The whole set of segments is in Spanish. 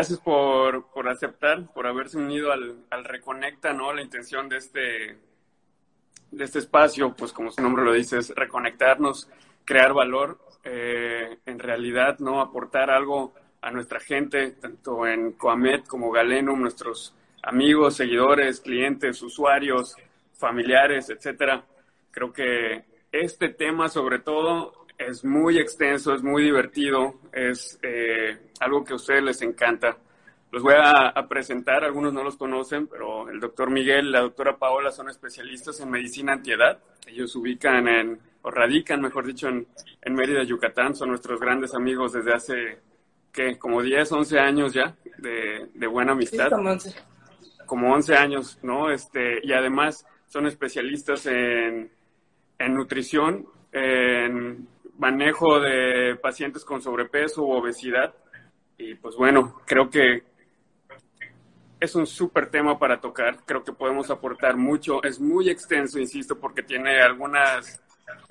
gracias por, por, aceptar, por haberse unido al, al, Reconecta, ¿no? La intención de este, de este espacio, pues como su nombre lo dice, es reconectarnos, crear valor, eh, en realidad, ¿no? Aportar algo a nuestra gente, tanto en Coamet como Galenum, nuestros amigos, seguidores, clientes, usuarios, familiares, etcétera. Creo que este tema, sobre todo, es muy extenso, es muy divertido, es eh, algo que a ustedes les encanta. Los voy a, presentar, algunos no los conocen, pero el doctor Miguel y la doctora Paola son especialistas en medicina antiedad. Ellos ubican en, o radican, mejor dicho, en, en Mérida, Yucatán. Son nuestros grandes amigos desde hace, ¿qué? Como 10, 11 años ya de, de buena amistad. como 11. Como 11 años, ¿no? Este, y además son especialistas en, en nutrición, en manejo de pacientes con sobrepeso u obesidad. Y pues bueno, creo que es un súper tema para tocar. Creo que podemos aportar mucho. Es muy extenso, insisto, porque tiene algunas,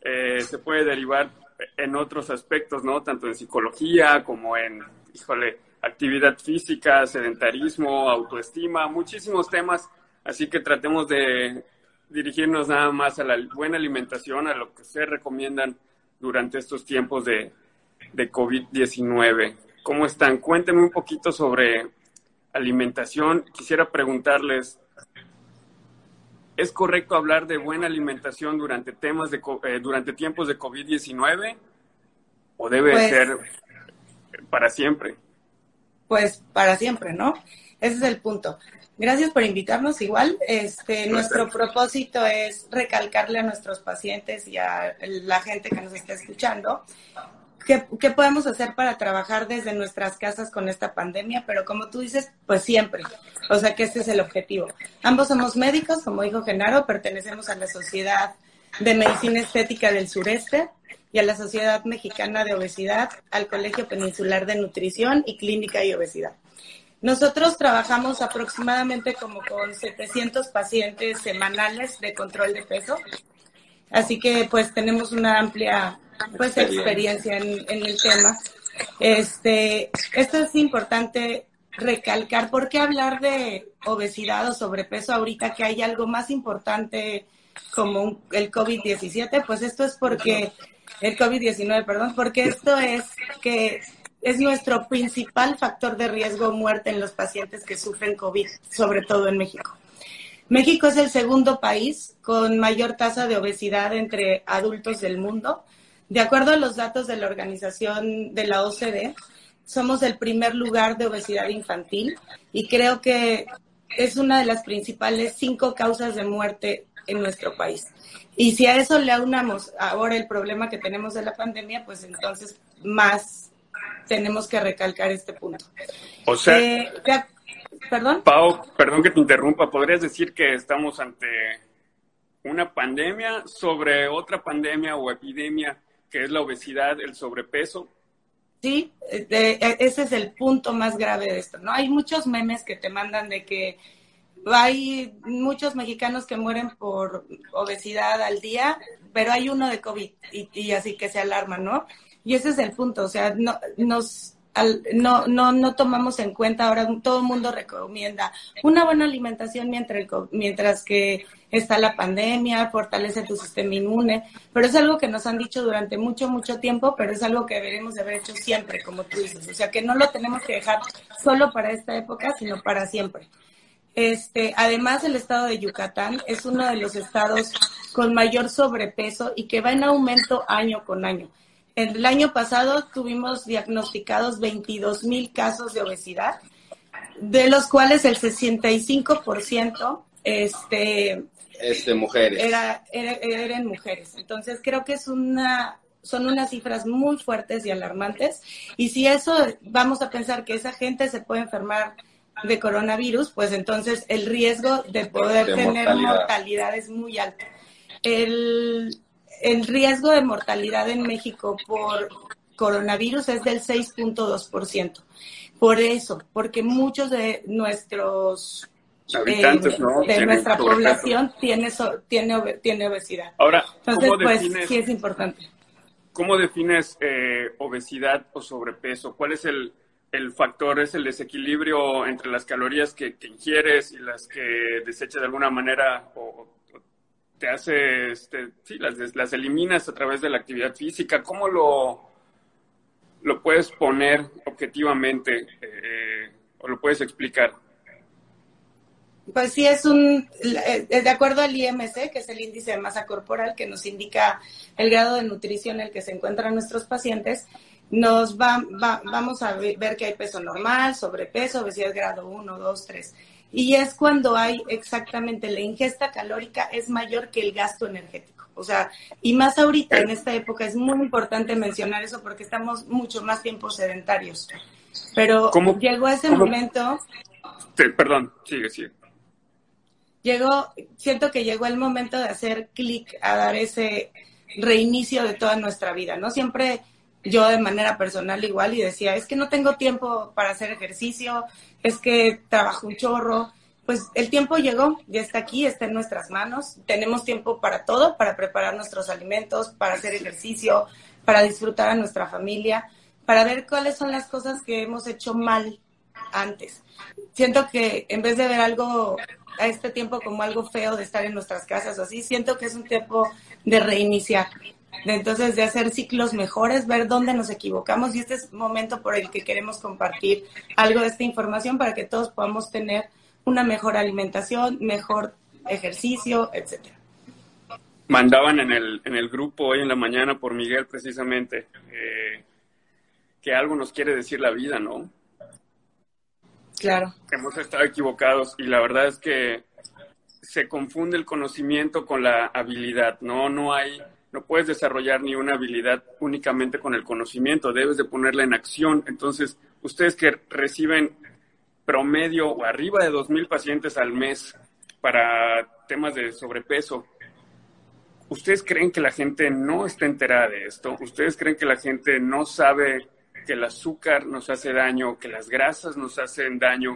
eh, se puede derivar en otros aspectos, ¿no? Tanto en psicología como en, híjole, actividad física, sedentarismo, autoestima, muchísimos temas. Así que tratemos de dirigirnos nada más a la buena alimentación, a lo que se recomiendan durante estos tiempos de, de COVID-19. ¿Cómo están? Cuéntenme un poquito sobre alimentación. Quisiera preguntarles, ¿es correcto hablar de buena alimentación durante temas de eh, durante tiempos de COVID-19 o debe pues ser para siempre? Pues para siempre, ¿no? Ese es el punto. Gracias por invitarnos. Igual, este, nuestro propósito es recalcarle a nuestros pacientes y a la gente que nos está escuchando ¿Qué, ¿qué, podemos hacer para trabajar desde nuestras casas con esta pandemia? Pero como tú dices, pues siempre. O sea que este es el objetivo. Ambos somos médicos, como dijo Genaro, pertenecemos a la Sociedad de Medicina Estética del Sureste y a la Sociedad Mexicana de Obesidad, al Colegio Peninsular de Nutrición y Clínica y Obesidad. Nosotros trabajamos aproximadamente como con 700 pacientes semanales de control de peso. Así que pues tenemos una amplia pues experiencia en, el tema. Este, esto es importante recalcar. ¿Por qué hablar de obesidad o sobrepeso ahorita que hay algo más importante como el COVID-17? Pues esto es porque el COVID-19, perdón, porque esto es que es nuestro principal factor de riesgo muerte en los pacientes que sufren COVID, sobre todo en México. México es el segundo país con mayor tasa de obesidad entre adultos del mundo. De acuerdo a los datos de la organización de la OCDE, somos el primer lugar de obesidad infantil y creo que es una de las principales cinco causas de muerte en nuestro país. Y si a eso le aunamos ahora el problema que tenemos de la pandemia, pues entonces más tenemos que recalcar este punto. O sea, eh, perdón. Pau, perdón que te interrumpa, ¿podrías decir que estamos ante una pandemia sobre otra pandemia o epidemia que es la obesidad, el sobrepeso? Sí, e, ese es el punto más grave de esto, ¿no? Hay muchos memes que te mandan de que hay muchos mexicanos que mueren por obesidad al día, pero hay uno de COVID y, y así que se alarman, ¿no? Y ese es el punto, o sea, no, nos, no, no, no tomamos en cuenta, ahora todo el mundo recomienda una buena alimentación mientras, mientras que está la pandemia, fortalece tu sistema inmune, pero es algo que nos han dicho durante mucho, mucho tiempo, pero es algo que deberemos de haber hecho siempre, como tú dices, o sea que no lo tenemos que dejar solo para esta época, sino para siempre. Este, además, el estado de Yucatán es uno de los estados con mayor sobrepeso y que va en aumento año con año. El año pasado tuvimos diagnosticados 22 mil casos de obesidad, de los cuales el 65% este, este, mujeres. Era, eran mujeres. Entonces creo que es una, son unas cifras muy fuertes y alarmantes. Y si eso vamos a pensar que esa gente se puede enfermar de coronavirus, pues entonces el riesgo de poder tener mortalidad. es muy alto. El, el riesgo de mortalidad en México por coronavirus es del 6.2%. Por eso, porque muchos de nuestros habitantes, eh, de nuestra población tiene, tiene, tiene obesidad. Ahora, Entonces, pues sí es importante. ¿Cómo defines eh, obesidad o sobrepeso? ¿Cuál es el el factor es el desequilibrio entre las calorías que, ingieres y las que desechas de alguna manera o, te hace, este, sí, las, las eliminas a través de la actividad física. ¿Cómo lo, lo puedes poner objetivamente eh, o lo puedes explicar? Pues sí, es un, eh, de acuerdo al IMC, que es el índice de masa corporal, que nos indica el grado de nutrición en el que se encuentran nuestros pacientes, nos va, vamos a ver que hay peso normal, sobrepeso, obesidad grado 1, 2, 3. Y es cuando hay exactamente la ingesta calórica es mayor que el gasto energético. O sea, y más ahorita en esta época es muy importante mencionar eso porque estamos mucho más tiempo sedentarios. Pero llegó ese momento. perdón, sigue, sigue. Llegó, siento que llegó el momento de hacer clic a dar ese reinicio de toda nuestra vida, ¿no? Siempre yo de manera personal igual y decía, es que no tengo tiempo para hacer ejercicio, es que trabajo un chorro. Pues el tiempo llegó, ya está aquí, está en nuestras manos. Tenemos tiempo para todo, para preparar nuestros alimentos, para hacer ejercicio, para disfrutar a nuestra familia, para ver cuáles son las cosas que hemos hecho mal antes. Siento que en vez de ver algo a este tiempo como algo feo de estar en nuestras casas o así, siento que es un tiempo de reiniciar entonces de hacer ciclos mejores, ver dónde nos equivocamos y este es momento por el que queremos compartir algo de esta información para que todos podamos tener una mejor alimentación, mejor ejercicio, etcétera. Mandaban en el, en el grupo hoy en la mañana por Miguel precisamente eh, que algo nos quiere decir la vida, ¿no? Claro. Hemos estado equivocados y la verdad es que se confunde el conocimiento con la habilidad, ¿no? No hay no puedes desarrollar ni una habilidad únicamente con el conocimiento, debes de ponerla en acción. Entonces, ustedes que reciben promedio o arriba de 2.000 pacientes al mes para temas de sobrepeso, ¿ustedes creen que la gente no está enterada de esto? ¿Ustedes creen que la gente no sabe que el azúcar nos hace daño, que las grasas nos hacen daño?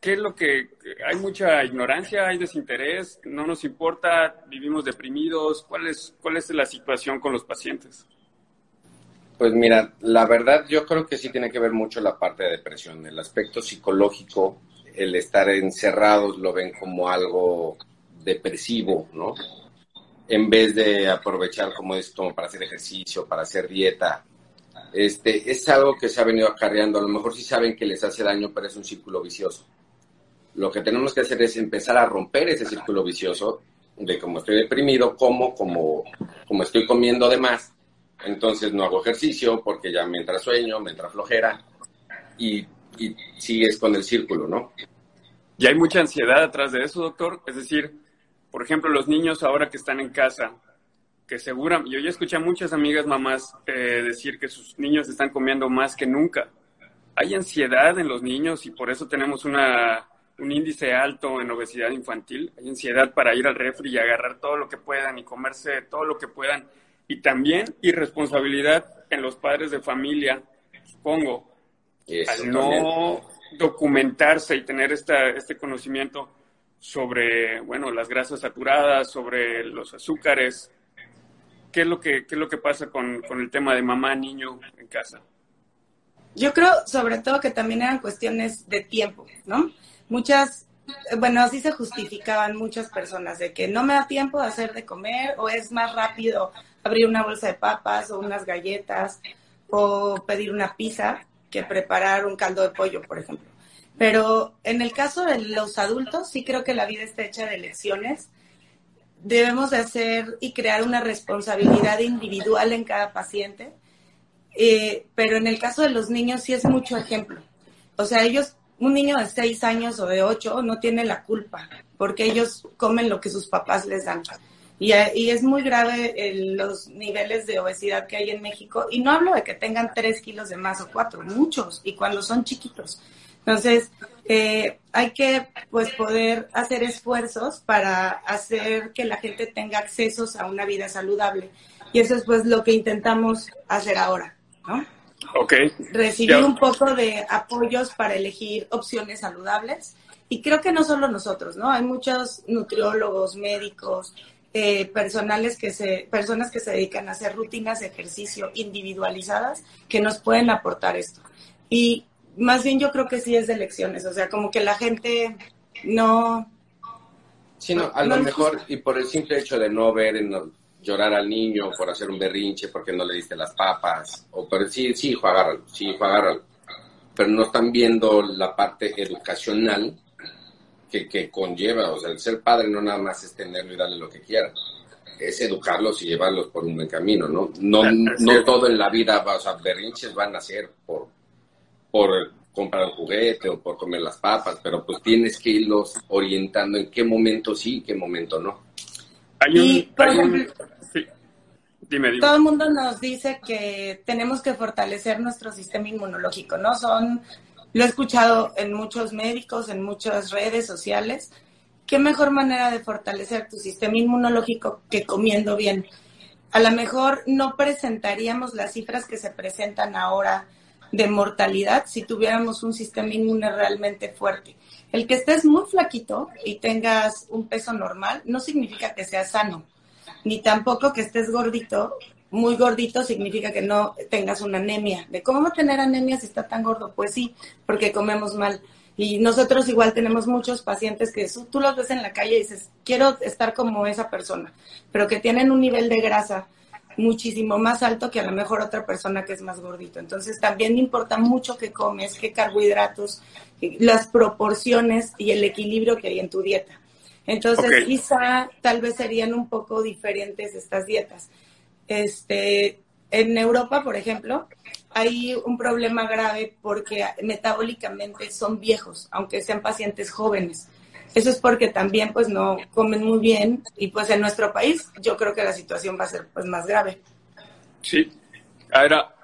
¿Qué es lo que hay mucha ignorancia, hay desinterés, no nos importa, vivimos deprimidos? ¿Cuál es, cuál es la situación con los pacientes? Pues mira, la verdad yo creo que sí tiene que ver mucho la parte de depresión, el aspecto psicológico, el estar encerrados lo ven como algo depresivo, ¿no? En vez de aprovechar como esto para hacer ejercicio, para hacer dieta, este, es algo que se ha venido acarreando. A lo mejor sí saben que les hace daño, pero es un círculo vicioso. Lo que tenemos que hacer es empezar a romper ese círculo vicioso de como estoy deprimido, como, como, como estoy comiendo de más, entonces no hago ejercicio porque ya me entra sueño, me entra flojera y, sigues con el círculo, ¿no? Y hay mucha ansiedad atrás de eso, doctor. Es decir, por ejemplo, los niños ahora que están en casa, que seguramente, yo ya escuché a muchas amigas mamás eh, decir que sus niños están comiendo más que nunca. Hay ansiedad en los niños y por eso tenemos una un índice alto en obesidad infantil, hay ansiedad para ir al refri y agarrar todo lo que puedan y comerse todo lo que puedan. Y también irresponsabilidad en los padres de familia, supongo, al no documentarse y tener esta, este conocimiento sobre, bueno, las grasas saturadas, sobre los azúcares. ¿Qué es lo que, qué es lo que pasa con, con el tema de mamá, niño en casa? Yo creo sobre todo que también eran cuestiones de tiempo, ¿no? Muchas, bueno, así se justificaban muchas personas de que no me da tiempo de hacer de comer o es más rápido abrir una bolsa de papas o unas galletas o pedir una pizza que preparar un caldo de pollo, por ejemplo. Pero en el caso de los adultos, sí creo que la vida está hecha de lecciones. Debemos de hacer y crear una responsabilidad individual en cada paciente. Eh, pero en el caso de los niños sí es mucho ejemplo. O sea, ellos un niño de seis años o de ocho no tiene la culpa, porque ellos comen lo que sus papás les dan. Y, es muy grave los niveles de obesidad que hay en México. Y no hablo de que tengan tres kilos de más o cuatro, muchos, y cuando son chiquitos. Entonces, eh, hay que pues poder hacer esfuerzos para hacer que la gente tenga accesos a una vida saludable. Y eso es pues lo que intentamos hacer ahora, ¿no? Okay. Recibí un poco de apoyos para elegir opciones saludables y creo que no solo nosotros, ¿no? Hay muchos nutriólogos, médicos, eh, personales que se, personas que se dedican a hacer rutinas de ejercicio individualizadas que nos pueden aportar esto. Y más bien yo creo que sí es de elecciones, o sea, como que la gente no... Sí, no, a lo mejor, y por el simple hecho de no ver llorar al niño por hacer un berrinche porque no le diste las papas, o por sí, sí, hijo, agárralo, sí, hijo, agárralo, pero no están viendo la parte educacional que, que conlleva, o sea, el ser padre no nada más es tenerlo y darle lo que quiera, es educarlos y llevarlos por un buen camino, ¿no? No, no todo en la vida, o sea, berrinches van a ser por, por comprar un juguete o por comer las papas, pero pues tienes que irlos orientando en qué momento sí y qué momento no. y, por ejemplo, todo el mundo nos dice que tenemos que fortalecer nuestro sistema inmunológico, ¿no? Son, lo he escuchado en muchos médicos, en muchas redes sociales. ¿Qué mejor manera de fortalecer tu sistema inmunológico que comiendo bien? A lo mejor no presentaríamos las cifras que se presentan ahora de mortalidad si tuviéramos un sistema inmune realmente fuerte. El que estés muy flaquito y tengas un peso normal no significa que seas sano, ni tampoco que estés gordito. Muy gordito significa que no tengas una anemia. ¿De cómo va a tener anemia si está tan gordo? Pues sí, porque comemos mal. Y nosotros igual tenemos muchos pacientes que tú los ves en la calle y dices, quiero estar como esa persona, pero que tienen un nivel de grasa muchísimo más alto que a lo mejor otra persona que es más gordito. Entonces también importa mucho qué comes, qué carbohidratos, las proporciones y el equilibrio que hay en tu dieta. Entonces quizá tal vez serían un poco diferentes estas dietas. Este, en Europa, por ejemplo, hay un problema grave porque metabólicamente son viejos, aunque sean pacientes jóvenes. Eso es porque también pues no comen muy bien y pues en nuestro país yo creo que la situación va a ser pues más grave. Sí. Ahora,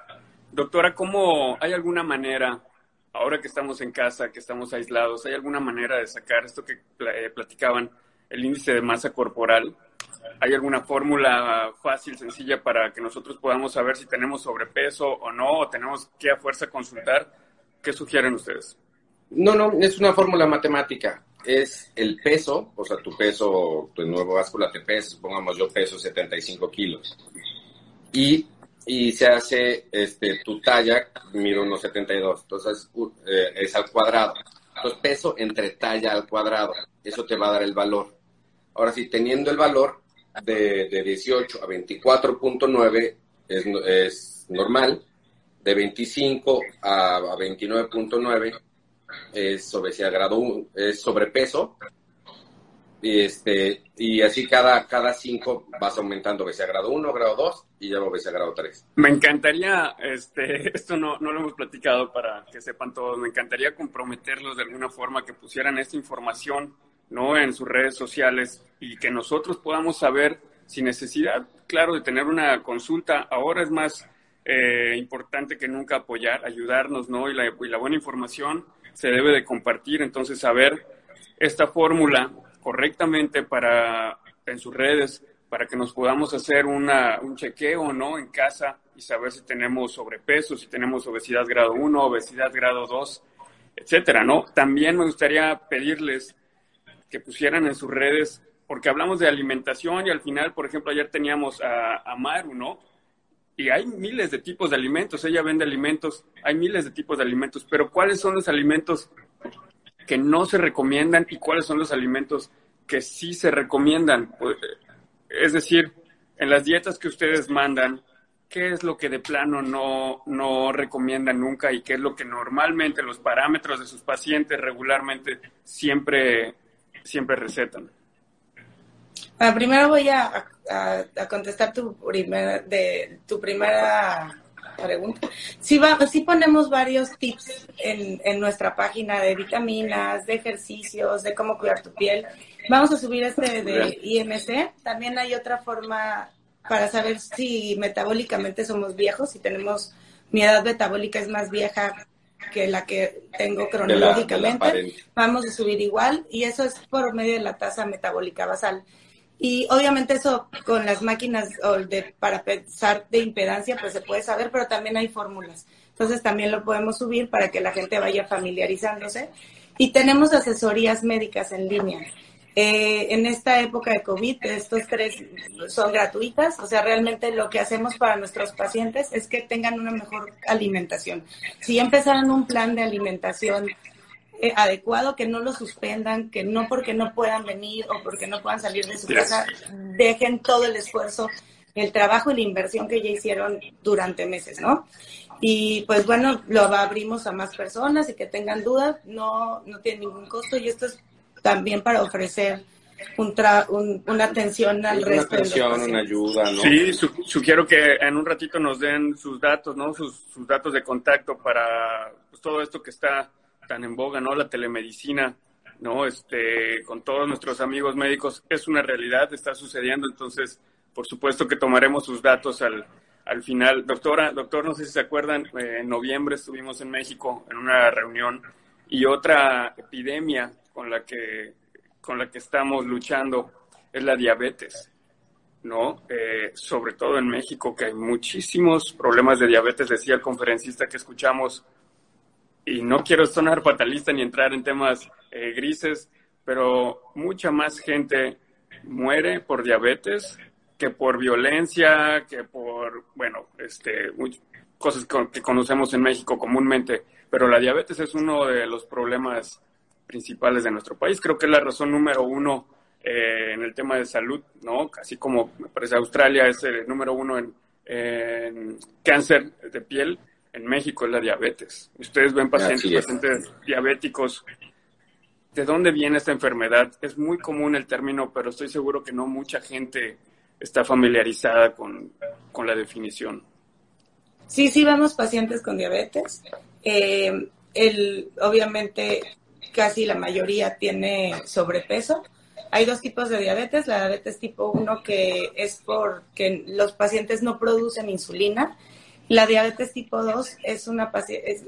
doctora, ¿cómo hay alguna manera, ahora que estamos en casa, que estamos aislados, hay alguna manera de sacar esto que eh, platicaban, el índice de masa corporal? ¿Hay alguna fórmula fácil, sencilla para que nosotros podamos saber si tenemos sobrepeso o no, tenemos que a fuerza consultar? ¿Qué sugieren ustedes? No, no, es una fórmula matemática es el peso, o sea, tu peso, tu nuevo báscula te pesa, supongamos yo peso 75 kilos. Y, y se hace este, tu talla, miro unos 72, entonces eh, es al cuadrado. Entonces, peso entre talla al cuadrado, eso te va a dar el valor. Ahora sí, teniendo el valor de, de 18 a 24.9 es, es normal, de 25 a, a 29.9 es obesidad grado 1, es sobrepeso. Y, este, y así cada, cada cinco vas aumentando obesidad grado 1, grado 2 y ya obesidad grado 3. Me encantaría, este, esto no, no lo hemos platicado para que sepan todos, me encantaría comprometerlos de alguna forma que pusieran esta información ¿no? en sus redes sociales y que nosotros podamos saber sin necesidad, claro, de tener una consulta. Ahora es más eh, importante que nunca apoyar, ayudarnos, ¿no? Y la, y la buena información se debe de compartir. Entonces, saber esta fórmula correctamente para en sus redes para que nos podamos hacer una, un chequeo no en casa y saber si tenemos sobrepeso, si tenemos obesidad grado 1, obesidad grado 2, etcétera, ¿no? También me gustaría pedirles que pusieran en sus redes, porque hablamos de alimentación y al final, por ejemplo, ayer teníamos a, a Maru, ¿no? y hay miles de tipos de alimentos, ella vende alimentos, hay miles de tipos de alimentos, pero ¿cuáles son los alimentos que no se recomiendan y cuáles son los alimentos que sí se recomiendan? Es decir, en las dietas que ustedes mandan, ¿qué es lo que de plano no, no recomiendan nunca y qué es lo que normalmente los parámetros de sus pacientes regularmente siempre, siempre recetan? Bueno, primero voy a, contestar tu primera, de, tu primera pregunta. Sí, va, sí ponemos varios tips en, en nuestra página de vitaminas, de ejercicios, de cómo cuidar tu piel. Vamos a subir este de IMC. También hay otra forma para saber si metabólicamente somos viejos, si tenemos, mi edad metabólica es más vieja que la que tengo cronológicamente. Vamos a subir igual y eso es por medio de la tasa metabólica basal. Y obviamente eso con las máquinas de, para pensar de impedancia, pues se puede saber, pero también hay fórmulas. Entonces también lo podemos subir para que la gente vaya familiarizándose. Y tenemos asesorías médicas en línea. Eh, en esta época de COVID, estos tres son gratuitas, o sea, realmente lo que hacemos para nuestros pacientes es que tengan una mejor alimentación. Si ya empezaron un plan de alimentación eh, adecuado, que no lo suspendan, que no porque no puedan venir o porque no puedan salir de su casa, dejen todo el esfuerzo, el trabajo y la inversión que ya hicieron durante meses, ¿no? Y pues bueno, lo abrimos a más personas y que tengan dudas, no, no tiene ningún costo y esto es también para ofrecer un una atención al resto atención, una ayuda, ¿no? Sí, sugiero que en un ratito nos den sus datos, ¿no? Sus, sus datos de contacto para pues, todo esto que está tan en boga, ¿no? La telemedicina, ¿no? Este, con todos nuestros amigos médicos es una realidad, está sucediendo, entonces, por supuesto que tomaremos sus datos al, al final. Doctora, doctor, no sé si se acuerdan, eh, en noviembre estuvimos en México en una reunión y otra epidemia con la que, con la que estamos luchando es la diabetes, ¿no? Eh, sobre todo en México, que hay muchísimos problemas de diabetes, decía el conferencista que escuchamos, y no quiero sonar fatalista ni entrar en temas eh, grises, pero mucha más gente muere por diabetes que por violencia, que por, bueno, este, cosas que conocemos en México comúnmente, pero la diabetes es uno de los problemas principales de nuestro país. Creo que es la razón número uno eh, en el tema de salud, ¿no? Así como me parece Australia es el número uno en, cáncer de piel, en México es la diabetes. Ustedes ven pacientes, pacientes diabéticos. ¿De dónde viene esta enfermedad? Es muy común el término, pero estoy seguro que no mucha gente está familiarizada con, con la definición. Sí, sí, vemos pacientes con diabetes. Eh, el, obviamente, casi la mayoría tiene sobrepeso. Hay dos tipos de diabetes, la diabetes tipo 1 que es porque los pacientes no producen insulina, la diabetes tipo 2 es una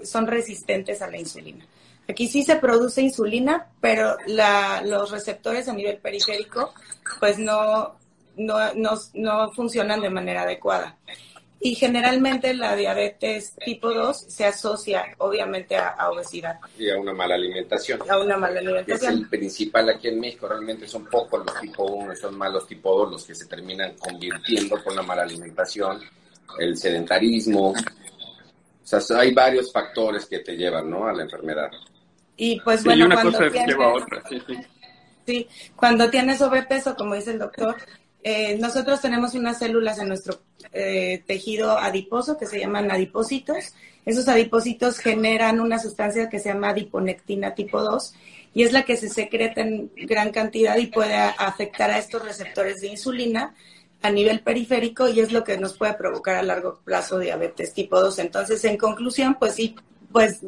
son resistentes a la insulina. Aquí sí se produce insulina, pero la, los receptores a nivel periférico pues no, no, no funcionan de manera adecuada. Y generalmente la diabetes tipo 2 se asocia obviamente a, obesidad. Y a una mala alimentación. A una mala alimentación. Es el principal aquí en México. Realmente son pocos los tipo 1 son más los tipo 2 los que se terminan convirtiendo por la mala alimentación, el sedentarismo. O sea, hay varios factores que te llevan ¿no? a la enfermedad. Y pues bueno, una cuando cosa lleva a otra. Sí, sí. sí, cuando tienes sobrepeso, como dice el doctor, eh, nosotros tenemos unas células en nuestro eh, tejido adiposo que se llaman adipósitos. Esos adipósitos generan una sustancia que se llama adiponectina tipo 2 y es la que se secreta en gran cantidad y puede afectar a estos receptores de insulina a nivel periférico y es lo que nos puede provocar a largo plazo diabetes tipo 2. Entonces, en conclusión, pues sí, pues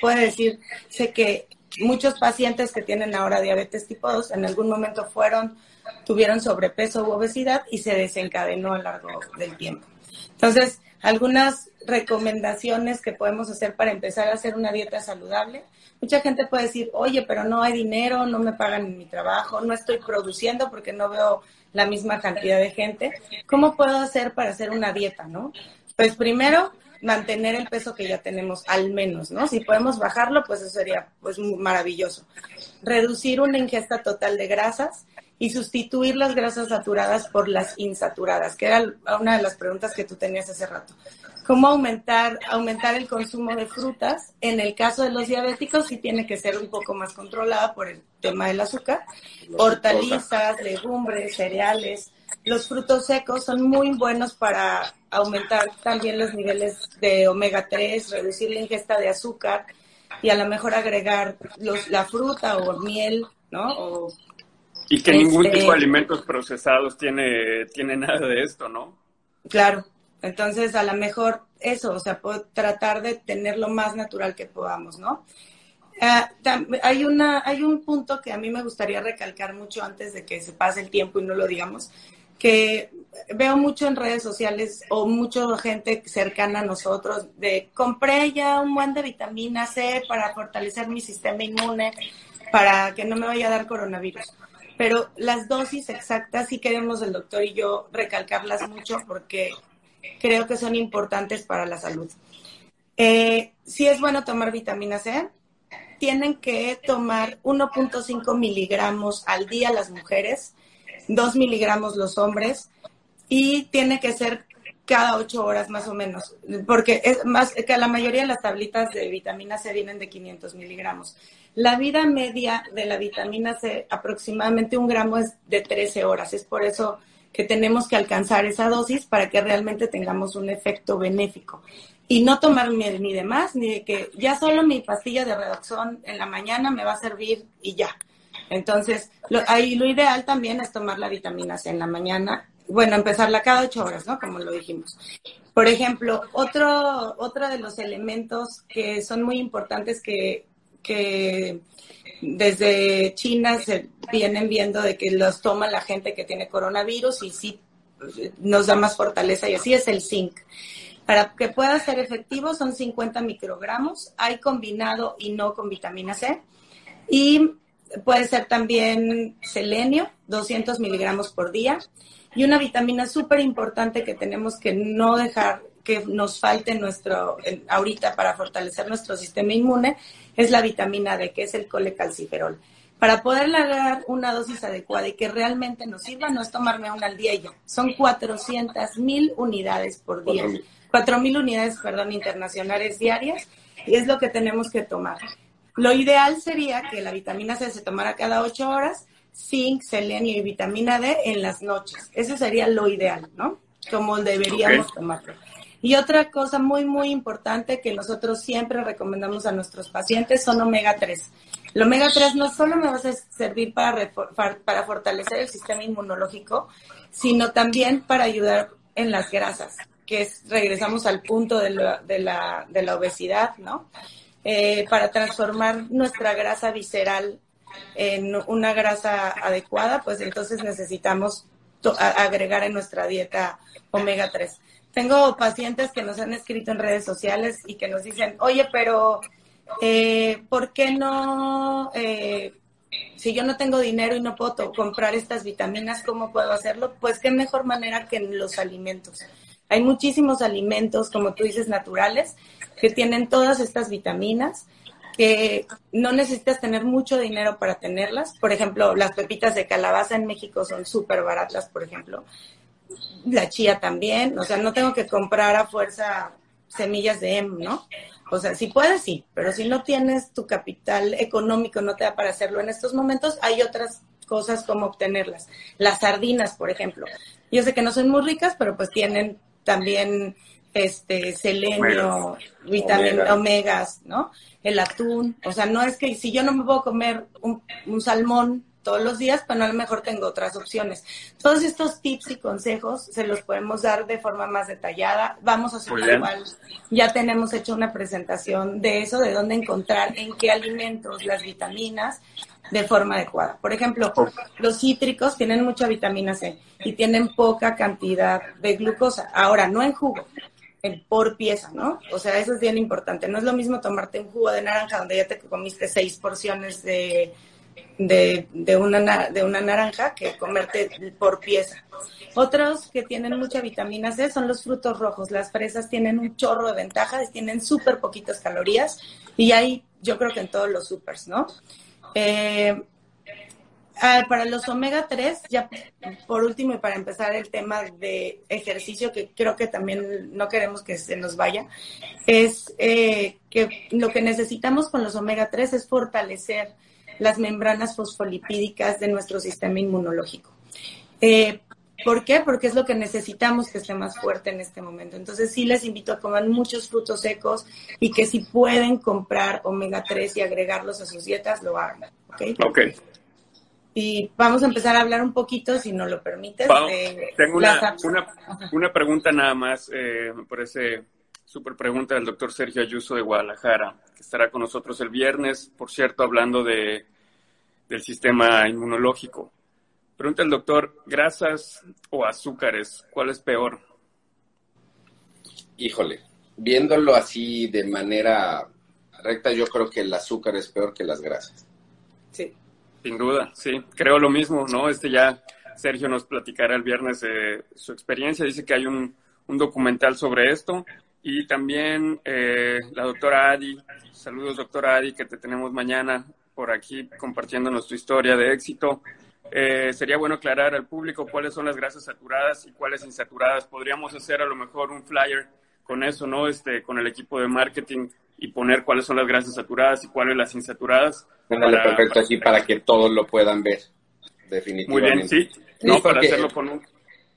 puede decirse que muchos pacientes que tienen ahora diabetes tipo 2 en algún momento fueron tuvieron sobrepeso u obesidad y se desencadenó a lo largo del tiempo. Entonces, algunas recomendaciones que podemos hacer para empezar a hacer una dieta saludable. Mucha gente puede decir, oye, pero no hay dinero, no me pagan en mi trabajo, no estoy produciendo porque no veo la misma cantidad de gente. ¿Cómo puedo hacer para hacer una dieta, no? Pues primero, mantener el peso que ya tenemos al menos, ¿no? Si podemos bajarlo, pues eso sería pues maravilloso. Reducir una ingesta total de grasas y sustituir las grasas saturadas por las insaturadas, que era una de las preguntas que tú tenías hace rato. ¿Cómo aumentar, aumentar el consumo de frutas? En el caso de los diabéticos sí tiene que ser un poco más controlada por el tema del azúcar. Hortalizas, legumbres, cereales. Los frutos secos son muy buenos para aumentar también los niveles de omega 3, reducir la ingesta de azúcar y a lo mejor agregar los, la fruta o miel, ¿no? O y que ningún tipo de este, alimentos procesados tiene, tiene nada de esto, ¿no? Claro. Entonces, a lo mejor eso, o sea, tratar de tener lo más natural que podamos, ¿no? Ah, hay, una, hay un punto que a mí me gustaría recalcar mucho antes de que se pase el tiempo y no lo digamos, que veo mucho en redes sociales o mucha gente cercana a nosotros de compré ya un buen de vitamina C para fortalecer mi sistema inmune, para que no me vaya a dar coronavirus pero las dosis exactas sí queremos el doctor y yo recalcarlas mucho porque creo que son importantes para la salud. Eh, sí es bueno tomar vitamina C, tienen que tomar 1.5 miligramos al día las mujeres, 2 miligramos los hombres y tiene que ser cada ocho horas más o menos, porque es más que la mayoría de las tablitas de vitamina C vienen de 500 miligramos. La vida media de la vitamina C, aproximadamente un gramo es de 13 horas. Es por eso que tenemos que alcanzar esa dosis para que realmente tengamos un efecto benéfico. Y no tomarme ni de más, ni de que ya solo mi pastilla de redoxón en la mañana me va a servir y ya. Entonces, lo, ahí lo ideal también es tomar la vitamina C en la mañana bueno, empezarla cada ocho horas, ¿no? Como lo dijimos. Por ejemplo, otro, otro de los elementos que son muy importantes que, que desde China se vienen viendo de que los toma la gente que tiene coronavirus y sí nos da más fortaleza y así es el zinc. Para que pueda ser efectivo son 50 microgramos, hay combinado y no con vitamina C. Y puede ser también selenio, 200 miligramos por día. Y una vitamina súper importante que tenemos que no dejar que nos falte nuestro, ahorita para fortalecer nuestro sistema inmune es la vitamina D, que es el colecalciferol. Para poder lograr una dosis adecuada y que realmente nos sirva, no es tomarme una al día y ya. Son 400 mil unidades por día. 4 mil unidades, perdón, internacionales diarias. Y es lo que tenemos que tomar. Lo ideal sería que la vitamina C se tomara cada 8 horas zinc, selenio y vitamina D en las noches. Eso sería lo ideal, ¿no? Como deberíamos tomarlo. Y otra cosa muy, muy importante que nosotros siempre recomendamos a nuestros pacientes son omega 3. El omega 3 no solo me va a servir para, para fortalecer el sistema inmunológico, sino también para ayudar en las grasas, que es, regresamos al punto de la, de la, de la obesidad, ¿no? Eh, para transformar nuestra grasa visceral en una grasa adecuada, pues entonces necesitamos agregar en nuestra dieta omega 3. Tengo pacientes que nos han escrito en redes sociales y que nos dicen, oye, pero eh, ¿por qué no, eh, si yo no tengo dinero y no puedo comprar estas vitaminas, ¿cómo puedo hacerlo? Pues qué mejor manera que en los alimentos. Hay muchísimos alimentos, como tú dices, naturales, que tienen todas estas vitaminas que no necesitas tener mucho dinero para tenerlas. Por ejemplo, las pepitas de calabaza en México son súper baratas, por ejemplo. La chía también. O sea, no tengo que comprar a fuerza semillas de M, ¿no? O sea, si puedes, sí, pero si no tienes tu capital económico, no te da para hacerlo en estos momentos, hay otras cosas como obtenerlas. Las sardinas, por ejemplo. Yo sé que no son muy ricas, pero pues tienen también este selenio, vitaminas, omegas, ¿no? el atún. O sea, no es que si yo no me puedo comer un, salmón todos los días, pero a lo mejor tengo otras opciones. Todos estos tips y consejos se los podemos dar de forma más detallada. Vamos a hacer igual. Ya tenemos hecho una presentación de eso, de dónde encontrar en qué alimentos las vitaminas de forma adecuada. Por ejemplo, los cítricos tienen mucha vitamina C y tienen poca cantidad de glucosa. Ahora, no en jugo, por pieza, ¿no? O sea, eso es bien importante. No es lo mismo tomarte un jugo de naranja donde ya te comiste seis porciones de, de, una, de una naranja que comerte por pieza. Otros que tienen mucha vitamina C son los frutos rojos. Las fresas tienen un chorro de ventajas, tienen súper poquitas calorías y hay, yo creo que en todos los supers, ¿no? Eh, Ah, para los omega 3, ya por último y para empezar el tema de ejercicio, que creo que también no queremos que se nos vaya, es eh, que lo que necesitamos con los omega 3 es fortalecer las membranas fosfolipídicas de nuestro sistema inmunológico. Eh, ¿Por qué? Porque es lo que necesitamos que esté más fuerte en este momento. Entonces sí les invito a comer muchos frutos secos y que si pueden comprar omega 3 y agregarlos a sus dietas, lo hagan. ¿Ok? Ok. Y vamos a empezar a hablar un poquito, si no lo permites. tengo una, una, pregunta nada más, eh, me parece súper pregunta del doctor Sergio Ayuso de Guadalajara, que estará con nosotros el viernes, por cierto, hablando de, del sistema inmunológico. Pregunta el doctor, ¿grasas o azúcares? ¿Cuál es peor? Híjole, viéndolo así de manera recta, yo creo que el azúcar es peor que las grasas. Sí. Sin duda, sí, creo lo mismo, ¿no? Este ya Sergio nos platicará el viernes de su experiencia, dice que hay un, documental sobre esto Y también eh, la doctora Adi, saludos doctora Adi, que te tenemos mañana por aquí compartiendo tu historia de éxito. Eh, sería bueno aclarar al público cuáles son las grasas saturadas y cuáles insaturadas. Podríamos hacer a lo mejor un flyer con eso, ¿no? Este, con el equipo de marketing y poner cuáles son las grasas saturadas y cuáles las insaturadas. Ándale, perfecto, así para que todos lo puedan ver, definitivamente. Muy bien, sí. No, para hacerlo con un...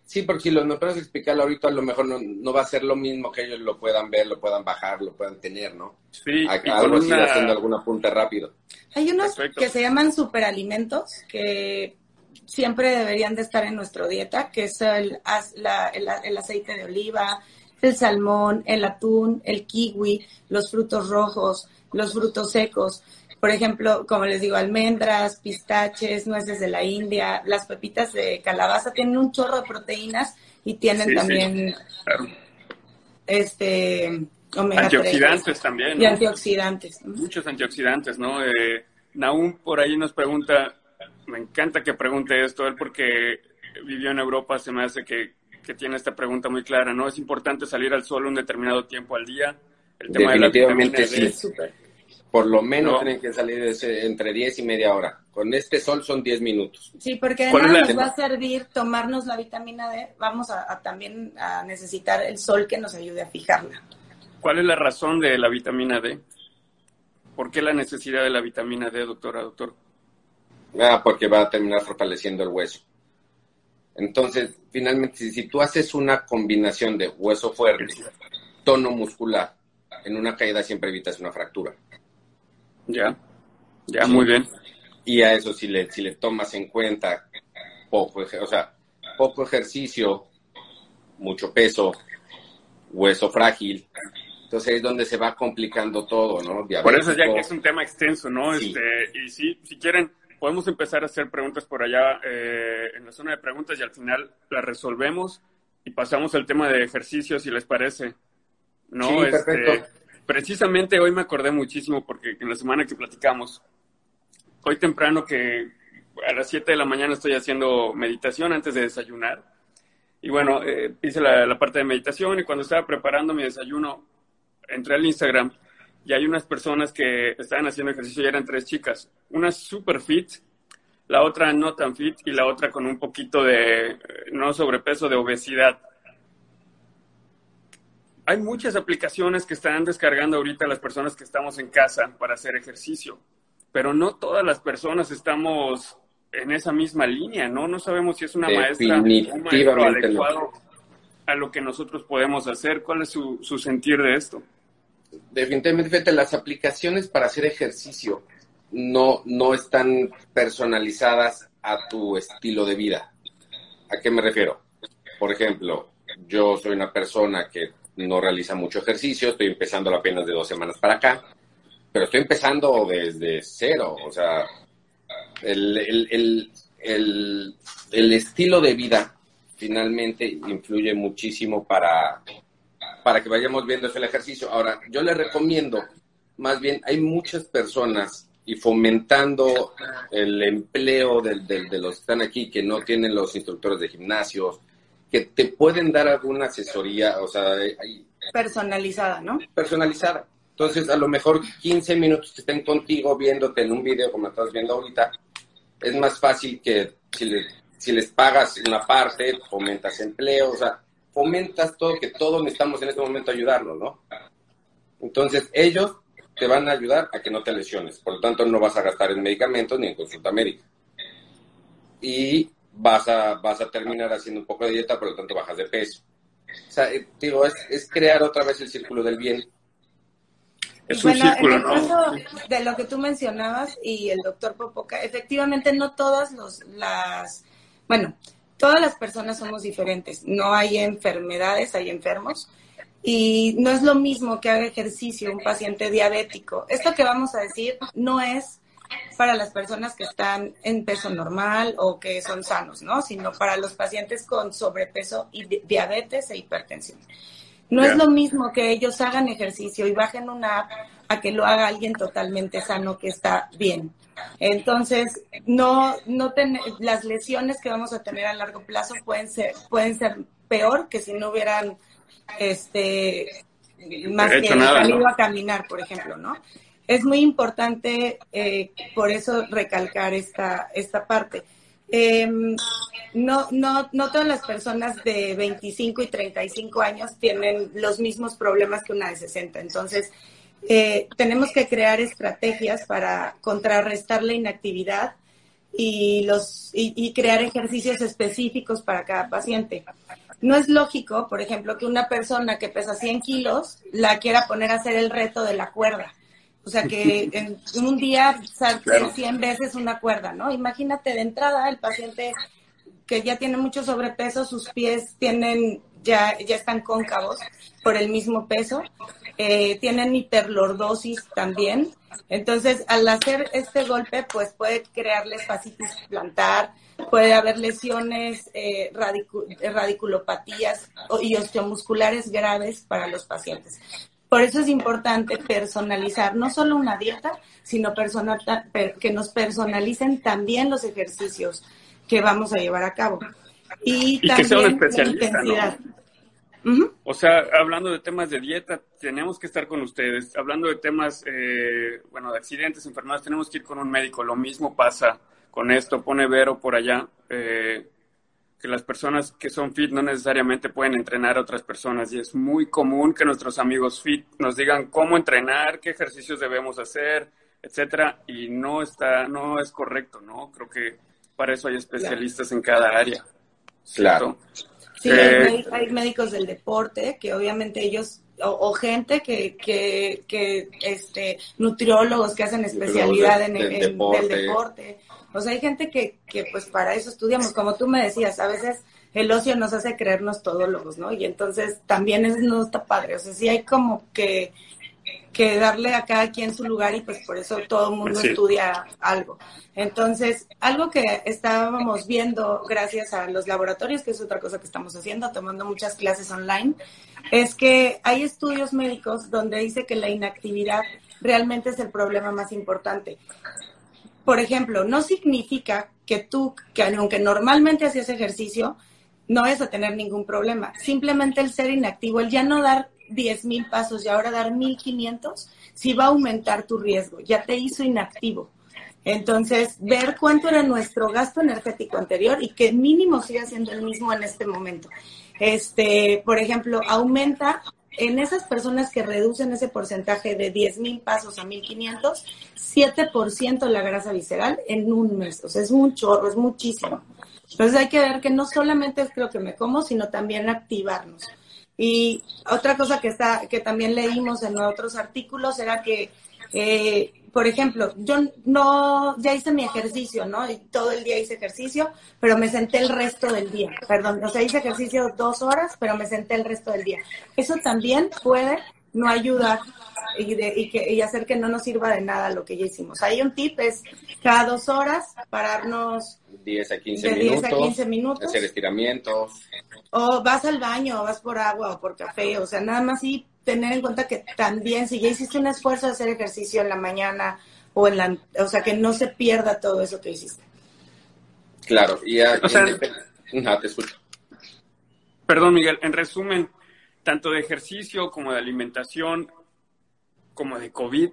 Sí, porque si los me puedes explicarlo ahorita, a lo mejor no, va a ser lo mismo que ellos lo puedan ver, lo puedan bajar, lo puedan tener, ¿no? Sí. Algo una... haciendo algún apunte rápido. Hay unos que se llaman superalimentos que siempre deberían de estar en nuestra dieta, que es el, el, aceite de oliva, el salmón, el atún, el kiwi, los frutos rojos, los frutos secos. Por ejemplo, como les digo, almendras, pistaches, nueces de la India, las pepitas de calabaza tienen un chorro de proteínas y tienen también este antioxidantes también. Y antioxidantes. Muchos antioxidantes, ¿no? Eh, por ahí nos pregunta, me encanta que pregunte esto, él porque vivió en Europa, se me hace que, tiene esta pregunta muy clara, ¿no? Es importante salir al sol un determinado tiempo al día. El tema Definitivamente sí. Por lo menos tienen que salir entre 10 y media hora. Con este sol son 10 minutos. Sí, porque además nos va a servir tomarnos la vitamina D. Vamos a, también a necesitar el sol que nos ayude a fijarla. ¿Cuál es la razón de la vitamina D? ¿Por qué la necesidad de la vitamina D, doctora, doctor? Ah, porque va a terminar fortaleciendo el hueso. Entonces, finalmente, si, tú haces una combinación de hueso fuerte, tono muscular, en una caída siempre evitas una fractura. Ya, ya, muy bien. Y a eso si le, si le tomas en cuenta poco, o sea, poco ejercicio, mucho peso, hueso frágil, entonces es donde se va complicando todo, ¿no? Por eso ya que es un tema extenso, ¿no? Este, y sí, si quieren, podemos empezar a hacer preguntas por allá eh, en la zona de preguntas y al final las resolvemos y pasamos al tema de ejercicios, si les parece. ¿No? Sí, este, perfecto. Precisamente hoy me acordé muchísimo porque en la semana que platicamos, hoy temprano que a las 7 de la mañana estoy haciendo meditación antes de desayunar. Y bueno, eh, hice la, parte de meditación y cuando estaba preparando mi desayuno, entré al Instagram y hay unas personas que estaban haciendo ejercicio y eran tres chicas. Una super fit, la otra no tan fit y la otra con un poquito de, eh, no sobrepeso, de obesidad. Hay muchas aplicaciones que están descargando ahorita las personas que estamos en casa para hacer ejercicio, pero no todas las personas estamos en esa misma línea, ¿no? No sabemos si es una maestra un maestro adecuado a lo que nosotros podemos hacer. ¿Cuál es su, su sentir de esto? definitivamente, fíjate, las aplicaciones para hacer ejercicio no, no están personalizadas a tu estilo de vida. ¿A qué me refiero? Por ejemplo, yo soy una persona que no realiza mucho ejercicio, estoy empezando apenas de dos semanas para acá, pero estoy empezando desde cero, o sea, el, el, el, estilo de vida finalmente influye muchísimo para, para que vayamos viendo el ejercicio. Ahora, yo le recomiendo, más bien, hay muchas personas y fomentando el empleo de, los que están aquí, que no tienen los instructores de gimnasios, que te pueden dar alguna asesoría, o sea, hay, personalizada, ¿no? Personalizada. Entonces, a lo mejor 15 minutos que estén contigo viéndote en un video como estás viendo ahorita, es más fácil que si, si les pagas en la parte, fomentas empleo, o sea, fomentas todo, que todos necesitamos en este momento ayudarnos, ¿no? Entonces, ellos te van a ayudar a que no te lesiones. Por lo tanto, no vas a gastar en medicamentos ni en consulta médica. Y vas a, vas a terminar haciendo un poco de dieta, por lo tanto, bajas de peso. O sea, eh, digo, es, crear otra vez el círculo del bien. Es un círculo, ¿no? De lo que tú mencionabas y el doctor Popoca, efectivamente no todas los, las, bueno, todas las personas somos diferentes, no hay enfermedades, hay enfermos. Y no es lo mismo que haga ejercicio un paciente diabético. Esto que vamos a decir no es para las personas que están en peso normal o que son sanos, ¿no? Sino para los pacientes con sobrepeso y diabetes e hipertensión. No es lo mismo que ellos hagan ejercicio y bajen una app a que lo haga alguien totalmente sano que está bien. Entonces, no, no las lesiones que vamos a tener a largo plazo pueden ser, pueden ser peor que si no hubieran este, más que salido a caminar, por ejemplo, ¿no? Es muy importante, eh, por eso, recalcar esta, esta parte. Em, no, no, no todas las personas de 25 y 35 años tienen los mismos problemas que una de 60. Entonces, eh, tenemos que crear estrategias para contrarrestar la inactividad y, los, y, crear ejercicios específicos para cada paciente. No es lógico, por ejemplo, que una persona que pesa 100 kilos la quiera poner a hacer el reto de la cuerda. O sea, que en un día salte 100 veces una cuerda, ¿no? Imagínate de entrada el paciente que ya tiene mucho sobrepeso, sus pies tienen ya, ya están cóncavos por el mismo peso, eh, tienen hiperlordosis también. Entonces, al hacer este golpe, pues puede crearles fascitis plantar, puede haber lesiones, eh, radiculopatías y osteomusculares graves para los pacientes. Por eso es importante personalizar no solo una dieta, sino personal, que nos personalicen también los ejercicios que vamos a llevar a cabo. Y, también que sea un especialista, O sea, hablando de temas de dieta, tenemos que estar con ustedes. Hablando de temas, eh, bueno, de accidentes, enfermedades, tenemos que ir con un médico. Lo mismo pasa con esto. Pone Vero por allá. Eh, que las personas que son fit no necesariamente pueden entrenar a otras personas y es muy común que nuestros amigos fit nos digan cómo entrenar, qué ejercicios debemos hacer, etcétera, y no está, no es correcto, ¿no? Creo que para eso hay especialistas en cada área. Claro. Sí, eh, hay, médicos del deporte que obviamente ellos o, gente que, que, que, este nutriólogos que hacen especialidad en, el deporte. o sea, hay gente que, que pues para eso estudiamos, como tú me decías, a veces el ocio nos hace creernos todólogos, ¿no? Y entonces también es, no está padre, o sea, sí hay como que, que darle a cada quien su lugar y pues por eso todo el mundo estudia algo. Entonces, algo que estábamos viendo gracias a los laboratorios, que es otra cosa que estamos haciendo, tomando muchas clases online, es que hay estudios médicos donde dice que la inactividad realmente es el problema más importante por ejemplo, no significa que tú, que aunque normalmente hacías ejercicio, no vas a tener ningún problema. Simplemente el ser inactivo, el ya no dar 10 mil pasos y ahora dar 1500, sí va a aumentar tu riesgo, ya te hizo inactivo. Entonces, ver cuánto era nuestro gasto energético anterior y que mínimo siga siendo el mismo en este momento. Este, por ejemplo, aumenta en esas personas que reducen ese porcentaje de 10 mil pasos a 1500, 7% la grasa visceral en un mes. O sea, es un chorro, es muchísimo. Entonces hay que ver que no solamente es lo que me como, sino también activarnos. Y otra cosa que está, que también leímos en otros artículos era que eh, por ejemplo, yo no, ya hice mi ejercicio, ¿no? Y todo el día hice ejercicio, pero me senté el resto del día. Perdón, o sea, hice ejercicio dos horas, pero me senté el resto del día. Eso también puede no ayudar y, y, que, y hacer que no nos sirva de nada lo que ya hicimos. Hay un tip, es cada dos horas pararnos 10 a 15, minutos, a 15 minutos, hacer estiramientos. O vas al baño, o vas por agua o por café, o sea, nada más y tener en cuenta que también si ya hiciste un esfuerzo de hacer ejercicio en la mañana o en la, o sea, que no se pierda todo eso que hiciste. Claro, y ya, te escucho. Perdón, Miguel, en resumen, tanto de ejercicio como de alimentación, como de COVID,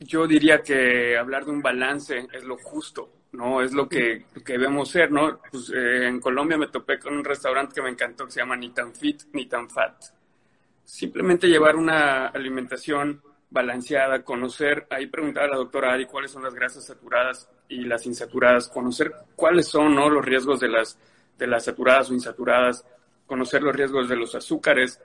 yo diría que hablar de un balance es lo justo, ¿no? Es lo que, debemos ser, ¿no? Pues, eh, en Colombia me topé con un restaurante que me encantó que se llama Ni tan fit ni tan fat simplemente llevar una alimentación balanceada, conocer, ahí preguntaba a la doctora Ari cuáles son las grasas saturadas y las insaturadas, conocer cuáles son ¿no? los riesgos de las, de las saturadas o insaturadas, conocer los riesgos de los azúcares,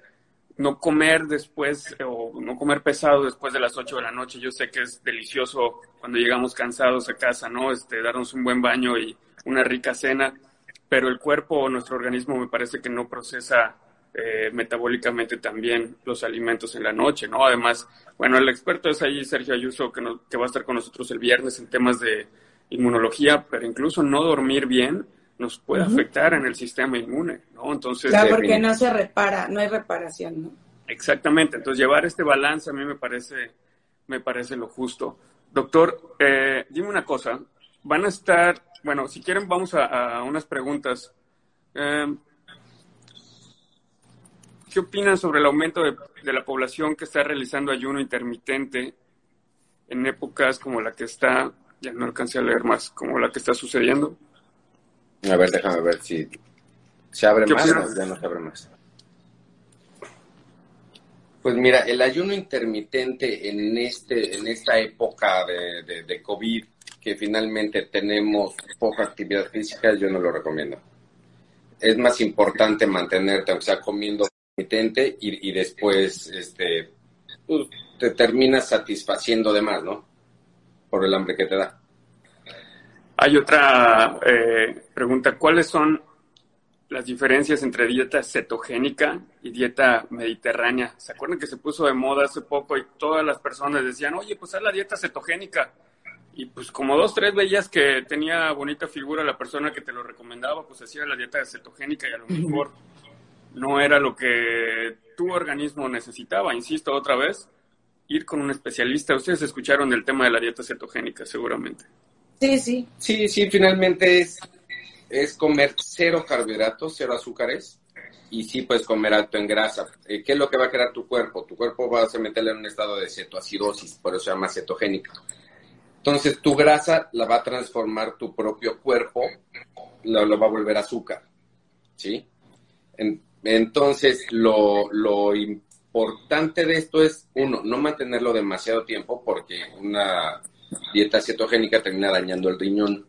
no comer después o no comer pesado después de las 8 de la noche. Yo sé que es delicioso cuando llegamos cansados a casa, ¿no? Este, darnos un buen baño y una rica cena, pero el cuerpo o nuestro organismo me parece que no procesa eh, metabólicamente también los alimentos en la noche, ¿no? Además, bueno, el experto es ahí Sergio Ayuso, que, que va a estar con nosotros el viernes en temas de inmunología, pero incluso no dormir bien nos puede afectar en el sistema inmune, ¿no? Entonces... Claro, porque no se repara, no hay reparación, ¿no? Exactamente, entonces llevar este balance a mí me parece, me parece lo justo. Doctor, eh, dime una cosa, van a estar, bueno, si quieren vamos a, unas preguntas. Eh, ¿qué opinan sobre el aumento de, de la población que está realizando ayuno intermitente en épocas como la que está, ya no alcancé a leer más, como la que está sucediendo? A ver, déjame ver si se abre más o ya no se abre más. Pues mira, el ayuno intermitente en, este, en esta época de, COVID, que finalmente tenemos poca actividad física, yo no lo recomiendo. Es más importante mantenerte, aunque sea comiendo intermitente, y, y después este, pues, te terminas satisfaciendo de más, ¿no? Por el hambre que te da. Hay otra eh, pregunta. ¿Cuáles son las diferencias entre dieta cetogénica y dieta mediterránea. ¿Se acuerdan que se puso de moda hace poco y todas las personas decían, oye, pues haz la dieta cetogénica? Y pues como dos, tres veías que tenía bonita figura la persona que te lo recomendaba, pues hacía la dieta cetogénica y a lo mejor no era lo que tu organismo necesitaba. Insisto otra vez, ir con un especialista. Ustedes escucharon del tema de la dieta cetogénica seguramente. Sí, sí. Sí, sí, finalmente es es comer cero carbohidratos, cero azúcares, y sí puedes comer alto en grasa. Eh, ¿Qué es lo que va a crear tu cuerpo? Tu cuerpo va a meterle en un estado de cetoacidosis, por eso se llama cetogénico. Entonces, tu grasa la va a transformar tu propio cuerpo, lo, va a volver azúcar, ¿sí? entonces, lo, lo importante de esto es, uno, no mantenerlo demasiado tiempo porque una dieta cetogénica termina dañando el riñón.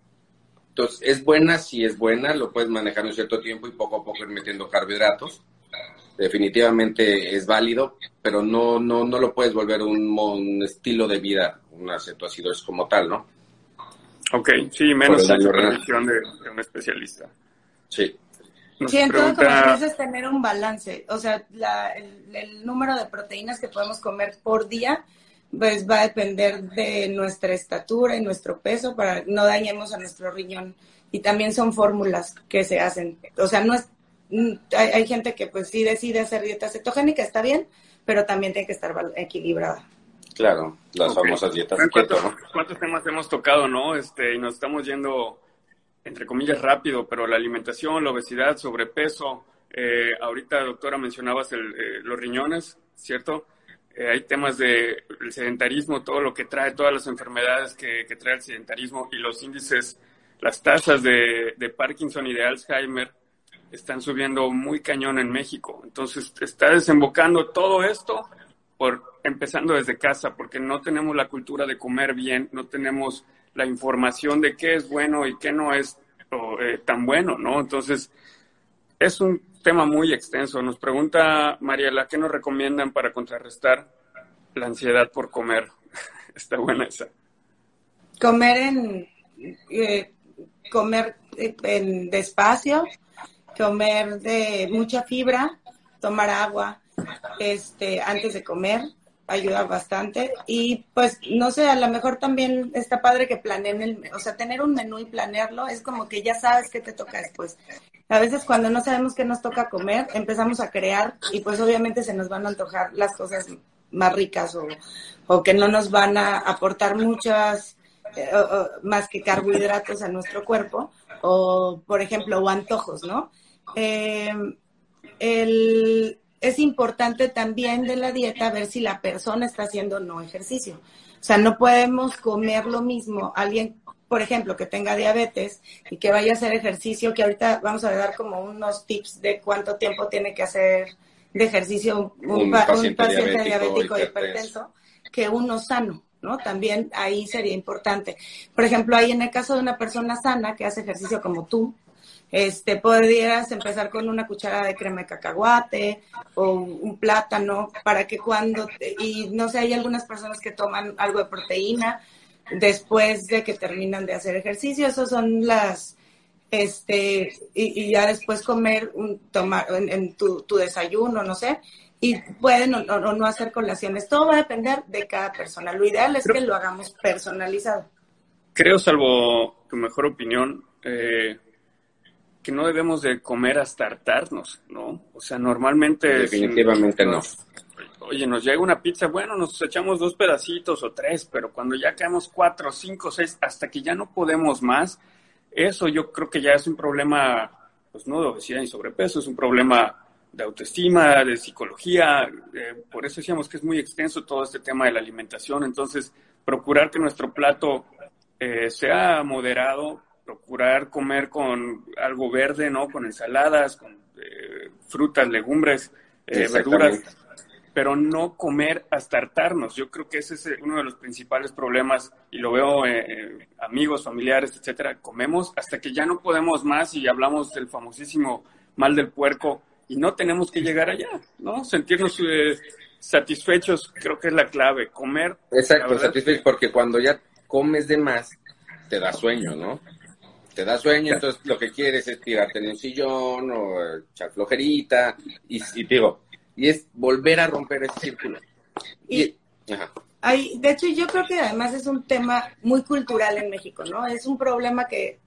Entonces, es buena, si es buena, lo puedes manejar un cierto tiempo y poco a poco ir metiendo carbohidratos. Definitivamente es válido, pero no, no, no lo puedes volver un, estilo de vida, una cetoacidosis como tal, ¿no? Ok, sí, menos la supervisión de, de, un especialista. Sí. sí, en todo como es tener un balance. O sea, el, el número de proteínas que podemos comer por día pues va a depender de nuestra estatura y nuestro peso para no dañemos a nuestro riñón. Y también son fórmulas que se hacen. O sea, no es, mm, hay, gente que pues sí decide hacer dieta cetogénica, está bien, pero también tiene que estar equilibrada. Claro, las famosas dietas ¿Cuántos, ¿Cuántos temas hemos tocado, no? Este, y nos estamos yendo, entre comillas, rápido, pero la alimentación, la obesidad, sobrepeso. Eh, ahorita, doctora, mencionabas el, eh, los riñones, ¿cierto? Eh, hay temas de el sedentarismo, todo lo que trae, todas las enfermedades que, trae el sedentarismo y los índices, las tasas de, de, Parkinson y de Alzheimer están subiendo muy cañón en México. Entonces está desembocando todo esto por empezando desde casa, porque no tenemos la cultura de comer bien, no tenemos la información de qué es bueno y qué no es eh, tan bueno, ¿no? Entonces es un tema muy extenso. Nos pregunta Mariela, ¿qué nos recomiendan para contrarrestar la ansiedad por comer? Está buena esa. Comer en eh, comer en despacio, comer de mucha fibra, tomar agua, este, antes de comer, ayuda bastante. Y pues, no sé, a lo mejor también está padre que planeen el, o sea, tener un menú y planearlo, es como que ya sabes qué te toca después. A veces cuando no sabemos qué nos toca comer, empezamos a crear y pues obviamente se nos van a antojar las cosas más ricas o, o que no nos van a aportar muchas eh, más que carbohidratos a nuestro cuerpo o por ejemplo o antojos, ¿no? Eh, el, es importante también de la dieta ver si la persona está haciendo no ejercicio. O sea, no podemos comer lo mismo. Alguien, por ejemplo, que tenga diabetes y que vaya a hacer ejercicio, que ahorita vamos a dar como unos tips de cuánto tiempo tiene que hacer de ejercicio un, paciente, diabético, y hipertenso, que uno sano. ¿no? También ahí sería importante. Por ejemplo, ahí en el caso de una persona sana que hace ejercicio como tú, este, podrías empezar con una cuchara de crema de cacahuate o un plátano para que cuando, y no sé, hay algunas personas que toman algo de proteína después de que terminan de hacer ejercicio. Esas son las, este, y, ya después comer, un, tomar en, tu, tu, desayuno, no sé, y pueden o, no hacer colaciones. Todo va a depender de cada persona. Lo ideal es que lo hagamos personalizado. Creo, salvo tu mejor opinión, eh, que no debemos de comer hasta hartarnos, ¿no? O sea, normalmente... Definitivamente no. Oye, nos llega una pizza, bueno, nos echamos dos pedacitos o tres, pero cuando ya caemos cuatro, cinco, seis, hasta que ya no podemos más, eso yo creo que ya es un problema, pues no de obesidad y sobrepeso, es un problema de autoestima, de psicología. Eh, por eso decíamos que es muy extenso todo este tema de la alimentación. Entonces, procurar que nuestro plato eh, sea moderado, procurar comer con algo verde, ¿no? Con ensaladas, con eh, frutas, legumbres, verduras, pero no comer hasta hartarnos. Yo creo que ese es uno de los principales problemas y lo veo amigos, familiares, etcétera. Comemos hasta que ya no podemos más y hablamos del famosísimo mal del puerco y no tenemos que llegar allá, ¿no? Sentirnos eh, satisfechos, creo que es la clave, comer. Exacto, satisfechos, porque cuando ya comes de más, te da sueño, ¿no? Te da sueño, entonces lo que quieres es tirarte en un sillón o echar flojerita, y, digo, y es volver a romper ese círculo. Y, Hay, de hecho, yo creo que además es un tema muy cultural en México, ¿no? Es un problema que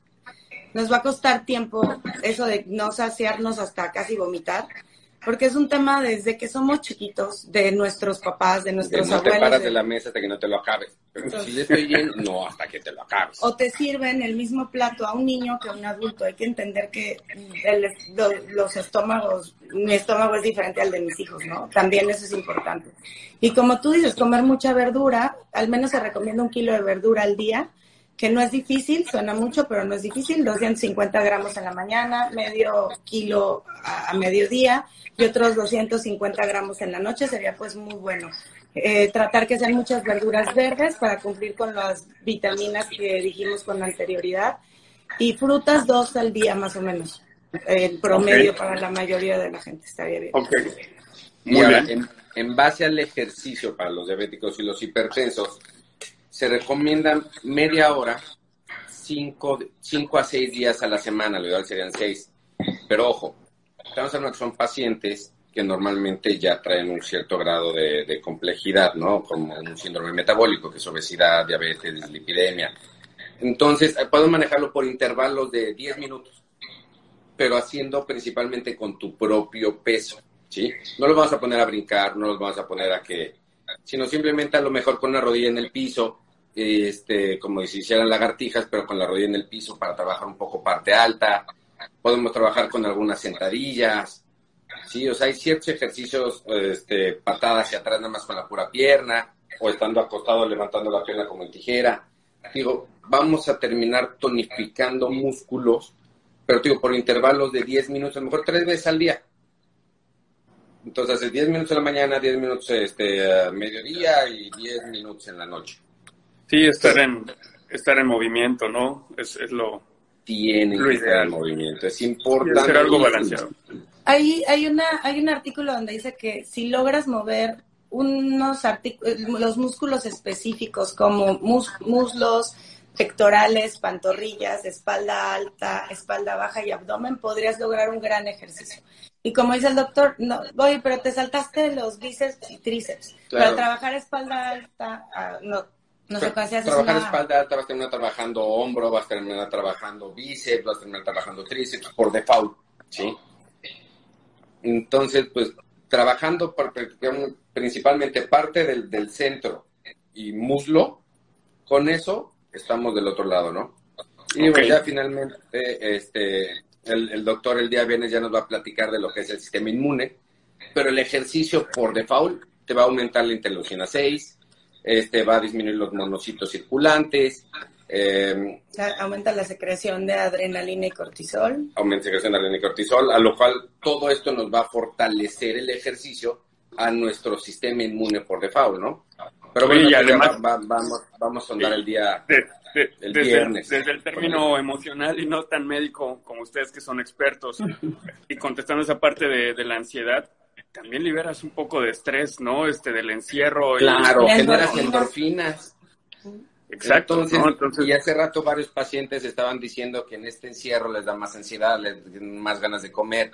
nos va a costar tiempo eso de no saciarnos hasta casi vomitar, porque es un tema desde que somos chiquitos, de nuestros papás, de nuestros abuelos. No te paras de... la mesa hasta que no te lo acabes. Pero si le estoy bien, no, hasta que te lo acabes. O te sirven el mismo plato a un niño que a un adulto. Hay que entender que los estómagos, mi estómago es diferente al de mis hijos, ¿no? También eso es importante. Y como tú dices, comer mucha verdura, al menos se recomienda un kilo de verdura al día que no es difícil, suena mucho, pero no es difícil, 250 gramos en la mañana, medio kilo a, mediodía y otros 250 gramos en la noche, sería pues muy bueno. Eh, tratar que sean muchas verduras verdes para cumplir con las vitaminas que dijimos con anterioridad y frutas dos al día más o menos, el promedio para la mayoría de la gente, estaría bien. Muy bien. En, en base al ejercicio para los diabéticos y los hipertensos, se recomiendan media hora, cinco, cinco a seis días a la semana, lo ideal serían seis. Pero ojo, estamos hablando que son pacientes que normalmente ya traen un cierto grado de, complejidad, ¿no? Como un síndrome metabólico, que es obesidad, diabetes, lipidemia. Entonces, eh, puedes manejarlo por intervalos de 10 minutos, pero haciendo principalmente con tu propio peso, ¿sí? No los vamos a poner a brincar, no los vamos a poner a que, sino simplemente a lo mejor con una rodilla en el piso, este, como si hicieran lagartijas, pero con la rodilla en el piso para trabajar un poco parte alta. Podemos trabajar con algunas sentadillas. Sí, o sea, hay ciertos ejercicios, este, patadas hacia atrás nada más con la pura pierna, o estando acostado levantando la pierna como en tijera. Digo, vamos a terminar tonificando músculos, pero digo, por intervalos de 10 minutos, a lo mejor tres veces al día. Entonces, hace 10 minutos en la mañana, 10 minutos este, a mediodía y 10 minutos en la noche. Sí, estar en, estar en movimiento, ¿no? Es, es lo. Tiene que estar en movimiento, es importante. Ser algo balanceado. Hay, hay, una, hay un artículo donde dice que si logras mover unos los músculos específicos como muslos, pectorales, pantorrillas, espalda alta, espalda baja y abdomen, podrías lograr un gran ejercicio. Y como dice el doctor, no, oye, pero te saltaste los bíceps y tríceps. Para trabajar espalda alta, ah, no, no sé Trabajar espalda alta, vas a terminar trabajando hombro, vas a terminar trabajando bíceps, vas a terminar trabajando tríceps por default, ¿sí? Entonces, pues, trabajando principalmente parte del, centro y muslo, con eso estamos del otro lado, ¿no? Y pues ya finalmente, este, el, el doctor el día viernes ya nos va a platicar de lo que es el sistema inmune, pero el ejercicio por default te va a aumentar la interleucina 6, este, va a disminuir los monocitos circulantes. Eh, aumenta la secreción de adrenalina y cortisol. Aumenta la secreción de adrenalina y cortisol, a lo cual todo esto nos va a fortalecer el ejercicio a nuestro sistema inmune por default, ¿no? Pero bueno, además, vamos, vamos a sondar el día el desde, viernes. Desde el término emocional y no tan médico como ustedes que son expertos y contestando esa parte de, de la ansiedad, también liberas un poco de estrés, ¿no? Este, del encierro. Claro, generas endorfinas. Exacto. Entonces, y hace rato varios pacientes estaban diciendo que en este encierro les da más ansiedad, les dan más ganas de comer.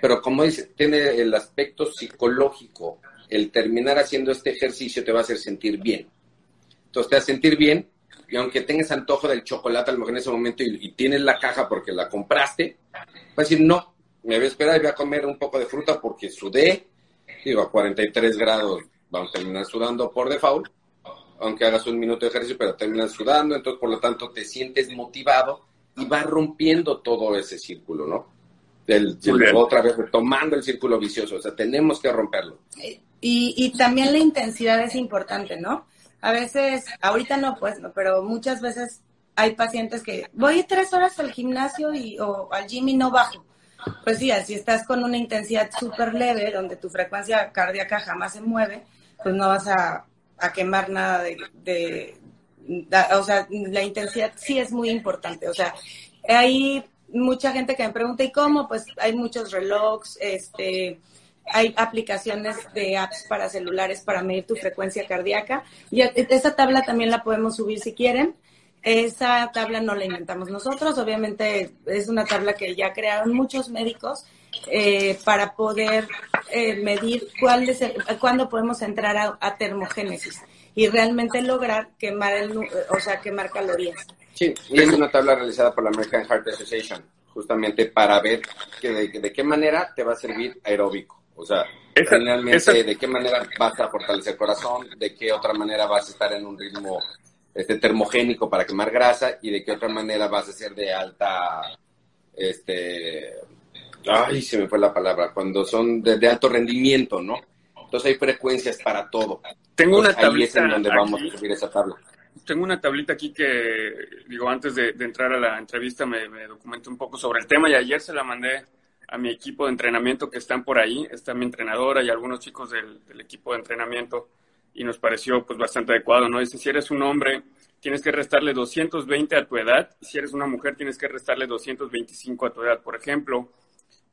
Pero como dice, tiene el aspecto psicológico. El terminar haciendo este ejercicio te va a hacer sentir bien. Entonces te va a sentir bien y aunque tengas antojo del chocolate a lo mejor en ese momento y, tienes la caja porque la compraste, vas a decir, no, me voy a esperar y voy a comer un poco de fruta porque sudé, digo, a 43 grados vamos a terminar sudando por default, aunque hagas un minuto de ejercicio, pero terminas sudando, entonces por lo tanto te sientes motivado y vas rompiendo todo ese círculo, ¿no? del, otra vez retomando el círculo vicioso, o sea, tenemos que romperlo. Y, y también la intensidad es importante, ¿no? A veces, ahorita no, pues, no, pero muchas veces hay pacientes que voy tres horas al gimnasio y, o al gym y no bajo. Pues sí, si estás con una intensidad súper leve, donde tu frecuencia cardíaca jamás se mueve, pues no vas a, a quemar nada de, de, o sea, la intensidad sí es muy importante. O sea, hay mucha gente que me pregunta, ¿y cómo? Pues hay muchos relojes, este, hay aplicaciones de apps para celulares para medir tu frecuencia cardíaca. Y esa tabla también la podemos subir si quieren. Esa tabla no la inventamos nosotros, obviamente es una tabla que ya crearon muchos médicos eh, para poder eh, medir cuál es cuándo podemos entrar a, termogénesis y realmente lograr quemar el, o sea, quemar calorías. Sí, y es una tabla realizada por la American Heart Association, justamente para ver que de, qué manera te va a servir aeróbico. O sea, finalmente de qué manera vas a fortalecer el corazón, de qué otra manera vas a estar en un ritmo este, termogénico para quemar grasa y de qué otra manera vas a ser de alta, este, ay, se me fue la palabra, cuando son de, alto rendimiento, ¿no? Entonces hay frecuencias para todo. Tengo una tablita. Ahí es en donde vamos a subir esa tabla tengo una tablita aquí que, digo, antes de, entrar a la entrevista me, me, documenté un poco sobre el tema y ayer se la mandé a mi equipo de entrenamiento que están por ahí, está mi entrenadora y algunos chicos del, equipo de entrenamiento y nos pareció pues bastante adecuado, ¿no? Dice, si eres un hombre, tienes que restarle 220 a tu edad, y si eres una mujer, tienes que restarle 225 a tu edad. Por ejemplo,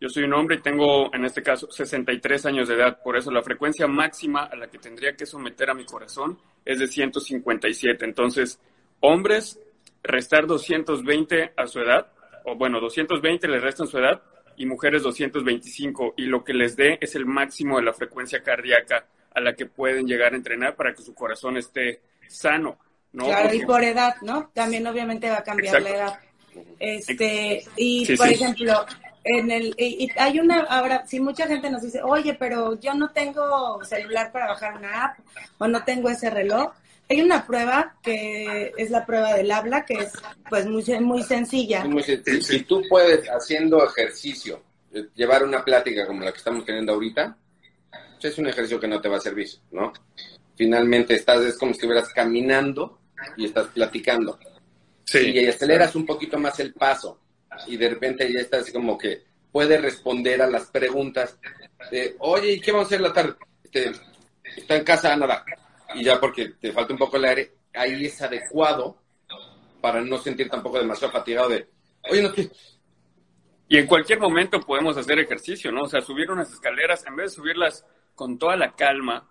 yo soy un hombre y tengo, en este caso, 63 años de edad. Por eso la frecuencia máxima a la que tendría que someter a mi corazón es de 157. Entonces, hombres, restar 220 a su edad, o bueno, 220 le restan su edad, y mujeres 225. Y lo que les dé es el máximo de la frecuencia cardíaca a la que pueden llegar a entrenar para que su corazón esté sano. ¿no? Claro, y por edad, ¿no? También obviamente va a cambiar la edad. Este, y por ejemplo, en el y, hay una ahora si mucha gente nos dice oye pero yo no tengo celular para bajar una app o no tengo ese reloj hay una prueba que es la prueba del habla que es pues muy muy sencilla si tú puedes haciendo ejercicio eh, llevar una plática como la que estamos teniendo ahorita pues, es un ejercicio que no te va a servir no finalmente estás es como si estuvieras caminando y estás platicando sí. y aceleras un poquito más el paso y de repente ya está así como que puede responder a las preguntas de, oye, ¿y qué vamos a hacer la tarde? Este, está en casa, nada. Y ya porque te falta un poco el aire, ahí es adecuado para no sentir tampoco demasiado fatigado de, oye, no. Y en cualquier momento podemos hacer ejercicio, ¿no? O sea, subir unas escaleras, en vez de subirlas con toda la calma,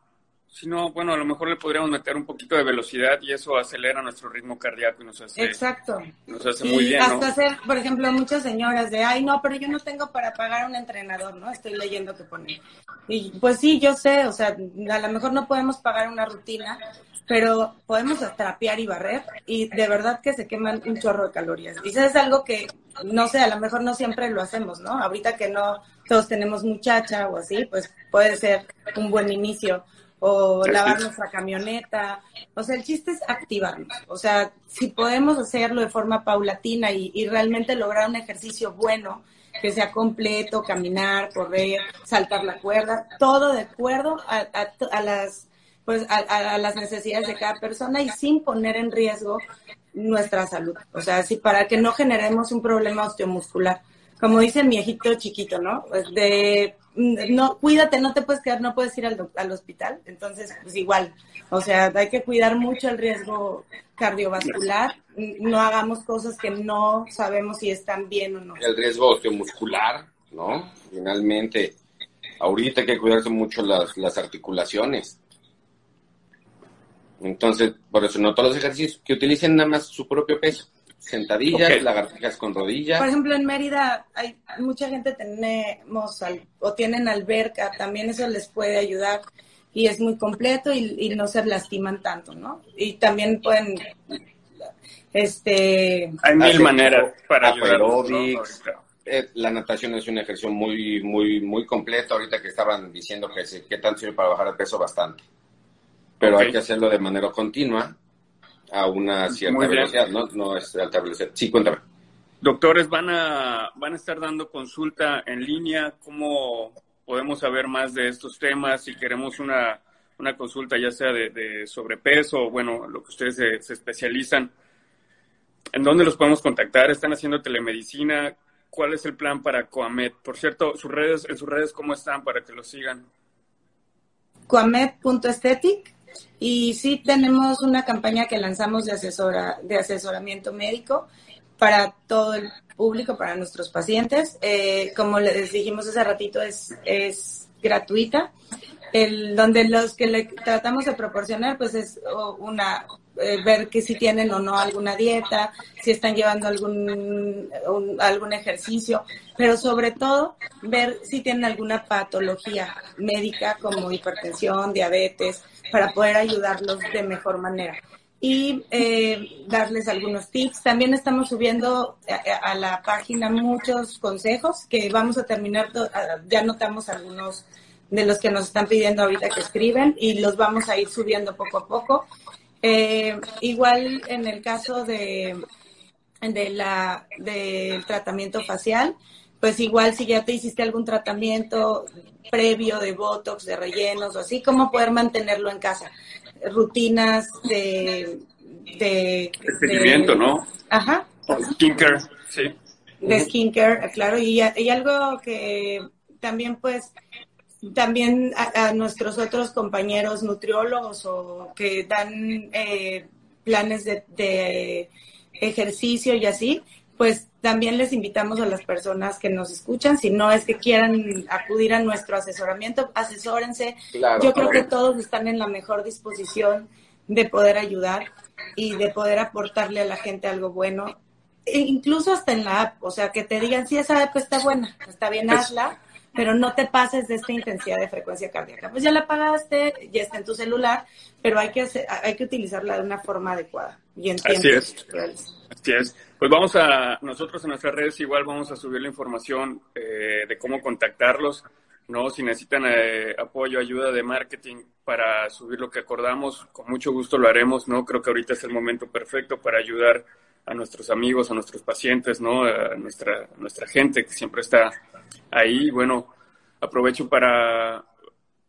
si no, bueno, a lo mejor le podríamos meter un poquito de velocidad y eso acelera nuestro ritmo cardíaco y nos hace, Exacto. Nos hace muy bien. Hasta hacer, por ejemplo, muchas señoras de, ay, no, pero yo no tengo para pagar un entrenador, ¿no? Estoy leyendo que pone. Y pues sí, yo sé, o sea, a lo mejor no podemos pagar una rutina, pero podemos trapear y barrer y de verdad que se queman un chorro de calorías. Y eso es algo que, no sé, a lo mejor no siempre lo hacemos, ¿no? Ahorita que no todos tenemos muchacha o así, pues puede ser un buen inicio o lavar nuestra camioneta. O sea, el chiste es activarnos. O sea, si podemos hacerlo de forma paulatina y, realmente lograr un ejercicio bueno, que sea completo, caminar, correr, saltar la cuerda, todo de acuerdo a, las pues a, las necesidades de cada persona y sin poner en riesgo nuestra salud. O sea, si para que no generemos un problema osteomuscular. Como dice mi viejito chiquito, ¿no? Pues de no, cuídate, no te puedes quedar, no puedes ir al, al hospital. Entonces, pues igual, o sea, hay que cuidar mucho el riesgo cardiovascular. No hagamos cosas que no sabemos si están bien o no. El riesgo osteomuscular, ¿no? Finalmente, ahorita hay que cuidarse mucho las, las articulaciones. Entonces, por eso no todos los ejercicios que utilicen nada más su propio peso sentadillas, lagartijas con rodillas. Por ejemplo, en Mérida hay mucha gente tenemos o tienen alberca, también eso les puede ayudar y es muy completo y, no se lastiman tanto, ¿no? Y también pueden, este... Hay mil maneras para ayudar. Eh, la natación es un ejercicio muy, muy, muy completo. Ahorita que estaban diciendo que, se, que tanto sirve para bajar el peso, bastante. Pero hay que hacerlo de manera continua a una cierta velocidad, ¿no? No es alta velocidad. Sí, cuéntame. Doctores, ¿van a, van a estar dando consulta en línea? ¿Cómo podemos saber más de estos temas? Si queremos una, una consulta ya sea de, sobrepeso o, bueno, lo que ustedes se, se, especializan, ¿en dónde los podemos contactar? ¿Están haciendo telemedicina? ¿Cuál es el plan para Coamed? Por cierto, sus redes, en sus redes, ¿cómo están para que los sigan? Coamed.estetic y sí tenemos una campaña que lanzamos de, asesora, de asesoramiento médico para todo el público, para nuestros pacientes. Eh, como les dijimos hace ratito, es, es gratuita. El, donde los que le tratamos de proporcionar, pues es una eh, ver que si tienen o no alguna dieta, si están llevando algún, algún ejercicio, pero sobre todo ver si tienen alguna patología médica como hipertensión, diabetes, para poder ayudarlos de mejor manera y eh, darles algunos tips. También estamos subiendo a, a, la página muchos consejos que vamos a terminar, ya notamos algunos de los que nos están pidiendo ahorita que escriben y los vamos a ir subiendo poco a poco. Eh, igual en el caso de, de la, del tratamiento facial, pues igual si ya te hiciste algún tratamiento previo de Botox, de rellenos o así, cómo poder mantenerlo en casa. Rutinas de... De, de ¿no? Ajá. Skincare, sí. De skincare, claro. Y, y algo que también pues también a, nuestros otros compañeros nutriólogos o que dan eh, planes de, ejercicio y así, pues también les invitamos a las personas que nos escuchan, si no es que quieran acudir a nuestro asesoramiento, asesórense. Yo creo que todos están en la mejor disposición de poder ayudar y de poder aportarle a la gente algo bueno, e incluso hasta en la app, o sea, que te digan, si esa app está buena, está bien, hazla pero no te pases de esta intensidad de frecuencia cardíaca. Pues ya la pagaste, ya está en tu celular, pero hay que, hacer, hay que utilizarla de una forma adecuada y en Así es. Así es. Pues vamos a, nosotros en nuestras redes igual vamos a subir la información eh, de cómo contactarlos, ¿no? Si necesitan eh, apoyo, ayuda de marketing para subir lo que acordamos, con mucho gusto lo haremos, ¿no? Creo que ahorita es el momento perfecto para ayudar a nuestros amigos, a nuestros pacientes, ¿no? A nuestra, nuestra gente que siempre está ahí. Bueno, aprovecho para,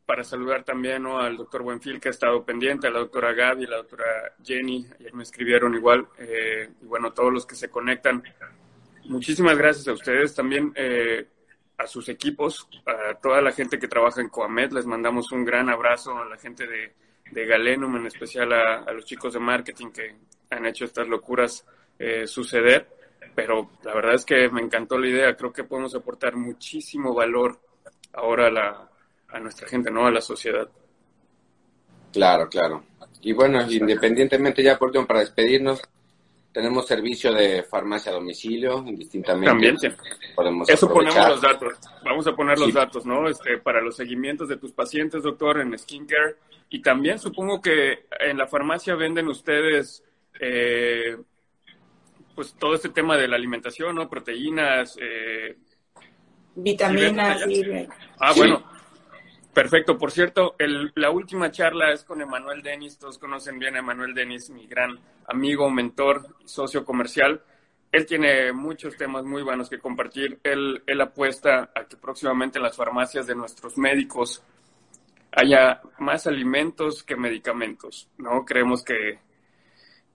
para saludar también ¿no? al doctor Buenfil, que ha estado pendiente, a la doctora Gaby, a la doctora Jenny, ayer me escribieron igual, eh, y bueno, todos los que se conectan. Muchísimas gracias a ustedes también. Eh, a sus equipos, a toda la gente que trabaja en Coamed, les mandamos un gran abrazo a la gente de, de Galenum, en especial a, los chicos de marketing que han hecho estas locuras eh, suceder pero la verdad es que me encantó la idea. Creo que podemos aportar muchísimo valor ahora a, la, a nuestra gente, ¿no? A la sociedad. Claro, claro. Y bueno, independientemente ya por último, para despedirnos, tenemos servicio de farmacia a domicilio, indistintamente. También, sí. Podemos Eso ponemos los datos. Vamos a poner los datos, ¿no? Este, para los seguimientos de tus pacientes, doctor, en skincare. Y también supongo que en la farmacia venden ustedes eh, pues todo este tema de la alimentación, ¿no? Proteínas, eh, vitaminas. Ah, bueno. Perfecto. Por cierto, el, la última charla es con Emanuel Denis. Todos conocen bien a Emanuel Denis, mi gran amigo, mentor, socio comercial. Él tiene muchos temas muy buenos que compartir. Él, él apuesta a que próximamente en las farmacias de nuestros médicos haya más alimentos que medicamentos, ¿no? Creemos que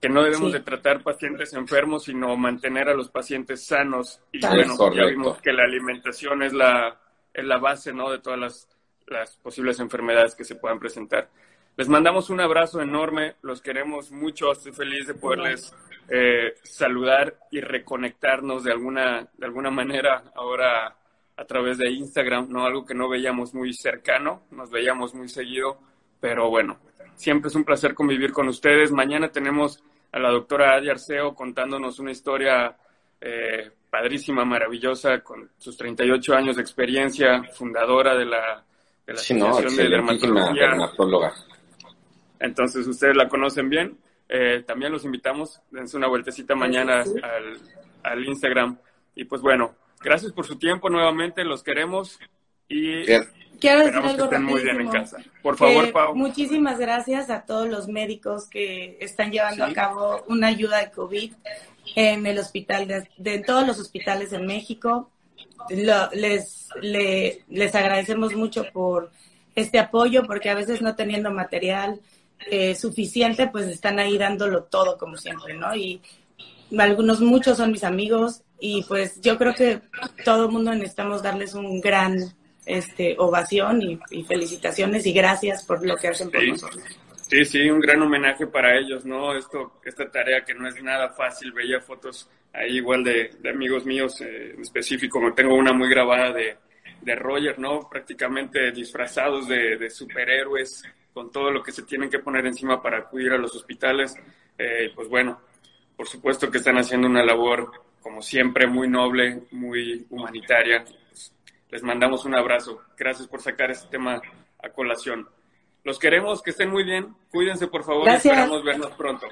que no debemos de tratar pacientes enfermos, sino mantener a los pacientes sanos. Y bueno, ya vimos que la alimentación es la, es la base ¿no? de todas las, las posibles enfermedades que se puedan presentar. Les mandamos un abrazo enorme, los queremos mucho, estoy feliz de poderles eh, saludar y reconectarnos de alguna, de alguna manera ahora a través de Instagram, ¿no? Algo que no veíamos muy cercano, nos veíamos muy seguido, pero bueno, siempre es un placer convivir con ustedes. Mañana tenemos a la doctora Adi Arceo contándonos una historia eh, padrísima, maravillosa, con sus 38 años de experiencia, fundadora de la, de la Asociación de Dermatología. Entonces, ustedes la conocen bien. Eh, también los invitamos, dense una vueltecita mañana al, al Instagram. Y pues bueno, gracias por su tiempo nuevamente, los queremos y quiero decir algo que muy bien en casa. Por favor, Pau. Muchísimas gracias a todos los médicos que están llevando a cabo una ayuda de COVID en el hospital, de, todos los hospitales en México. les, les agradecemos mucho por este apoyo, porque a veces no teniendo material eh, suficiente, pues están ahí dándolo todo como siempre, ¿no? Y algunos, muchos son mis amigos y pues yo creo que todo el mundo necesitamos darles un gran este, ovación y, felicitaciones y gracias por lo que hacen por nosotros. Sí, sí, un gran homenaje para ellos, ¿no? Esto, esta tarea que no es nada fácil, veía fotos ahí igual de, amigos míos eh, en específico, tengo una muy grabada de, de Roger, ¿no? Prácticamente disfrazados de, superhéroes, con todo lo que se tienen que poner encima para acudir a los hospitales. Eh, pues bueno, por supuesto que están haciendo una labor, como siempre, muy noble, muy humanitaria. Les mandamos un abrazo. Gracias por sacar este tema a colación. Los queremos, que estén muy bien. Cuídense, por favor. Esperamos vernos pronto.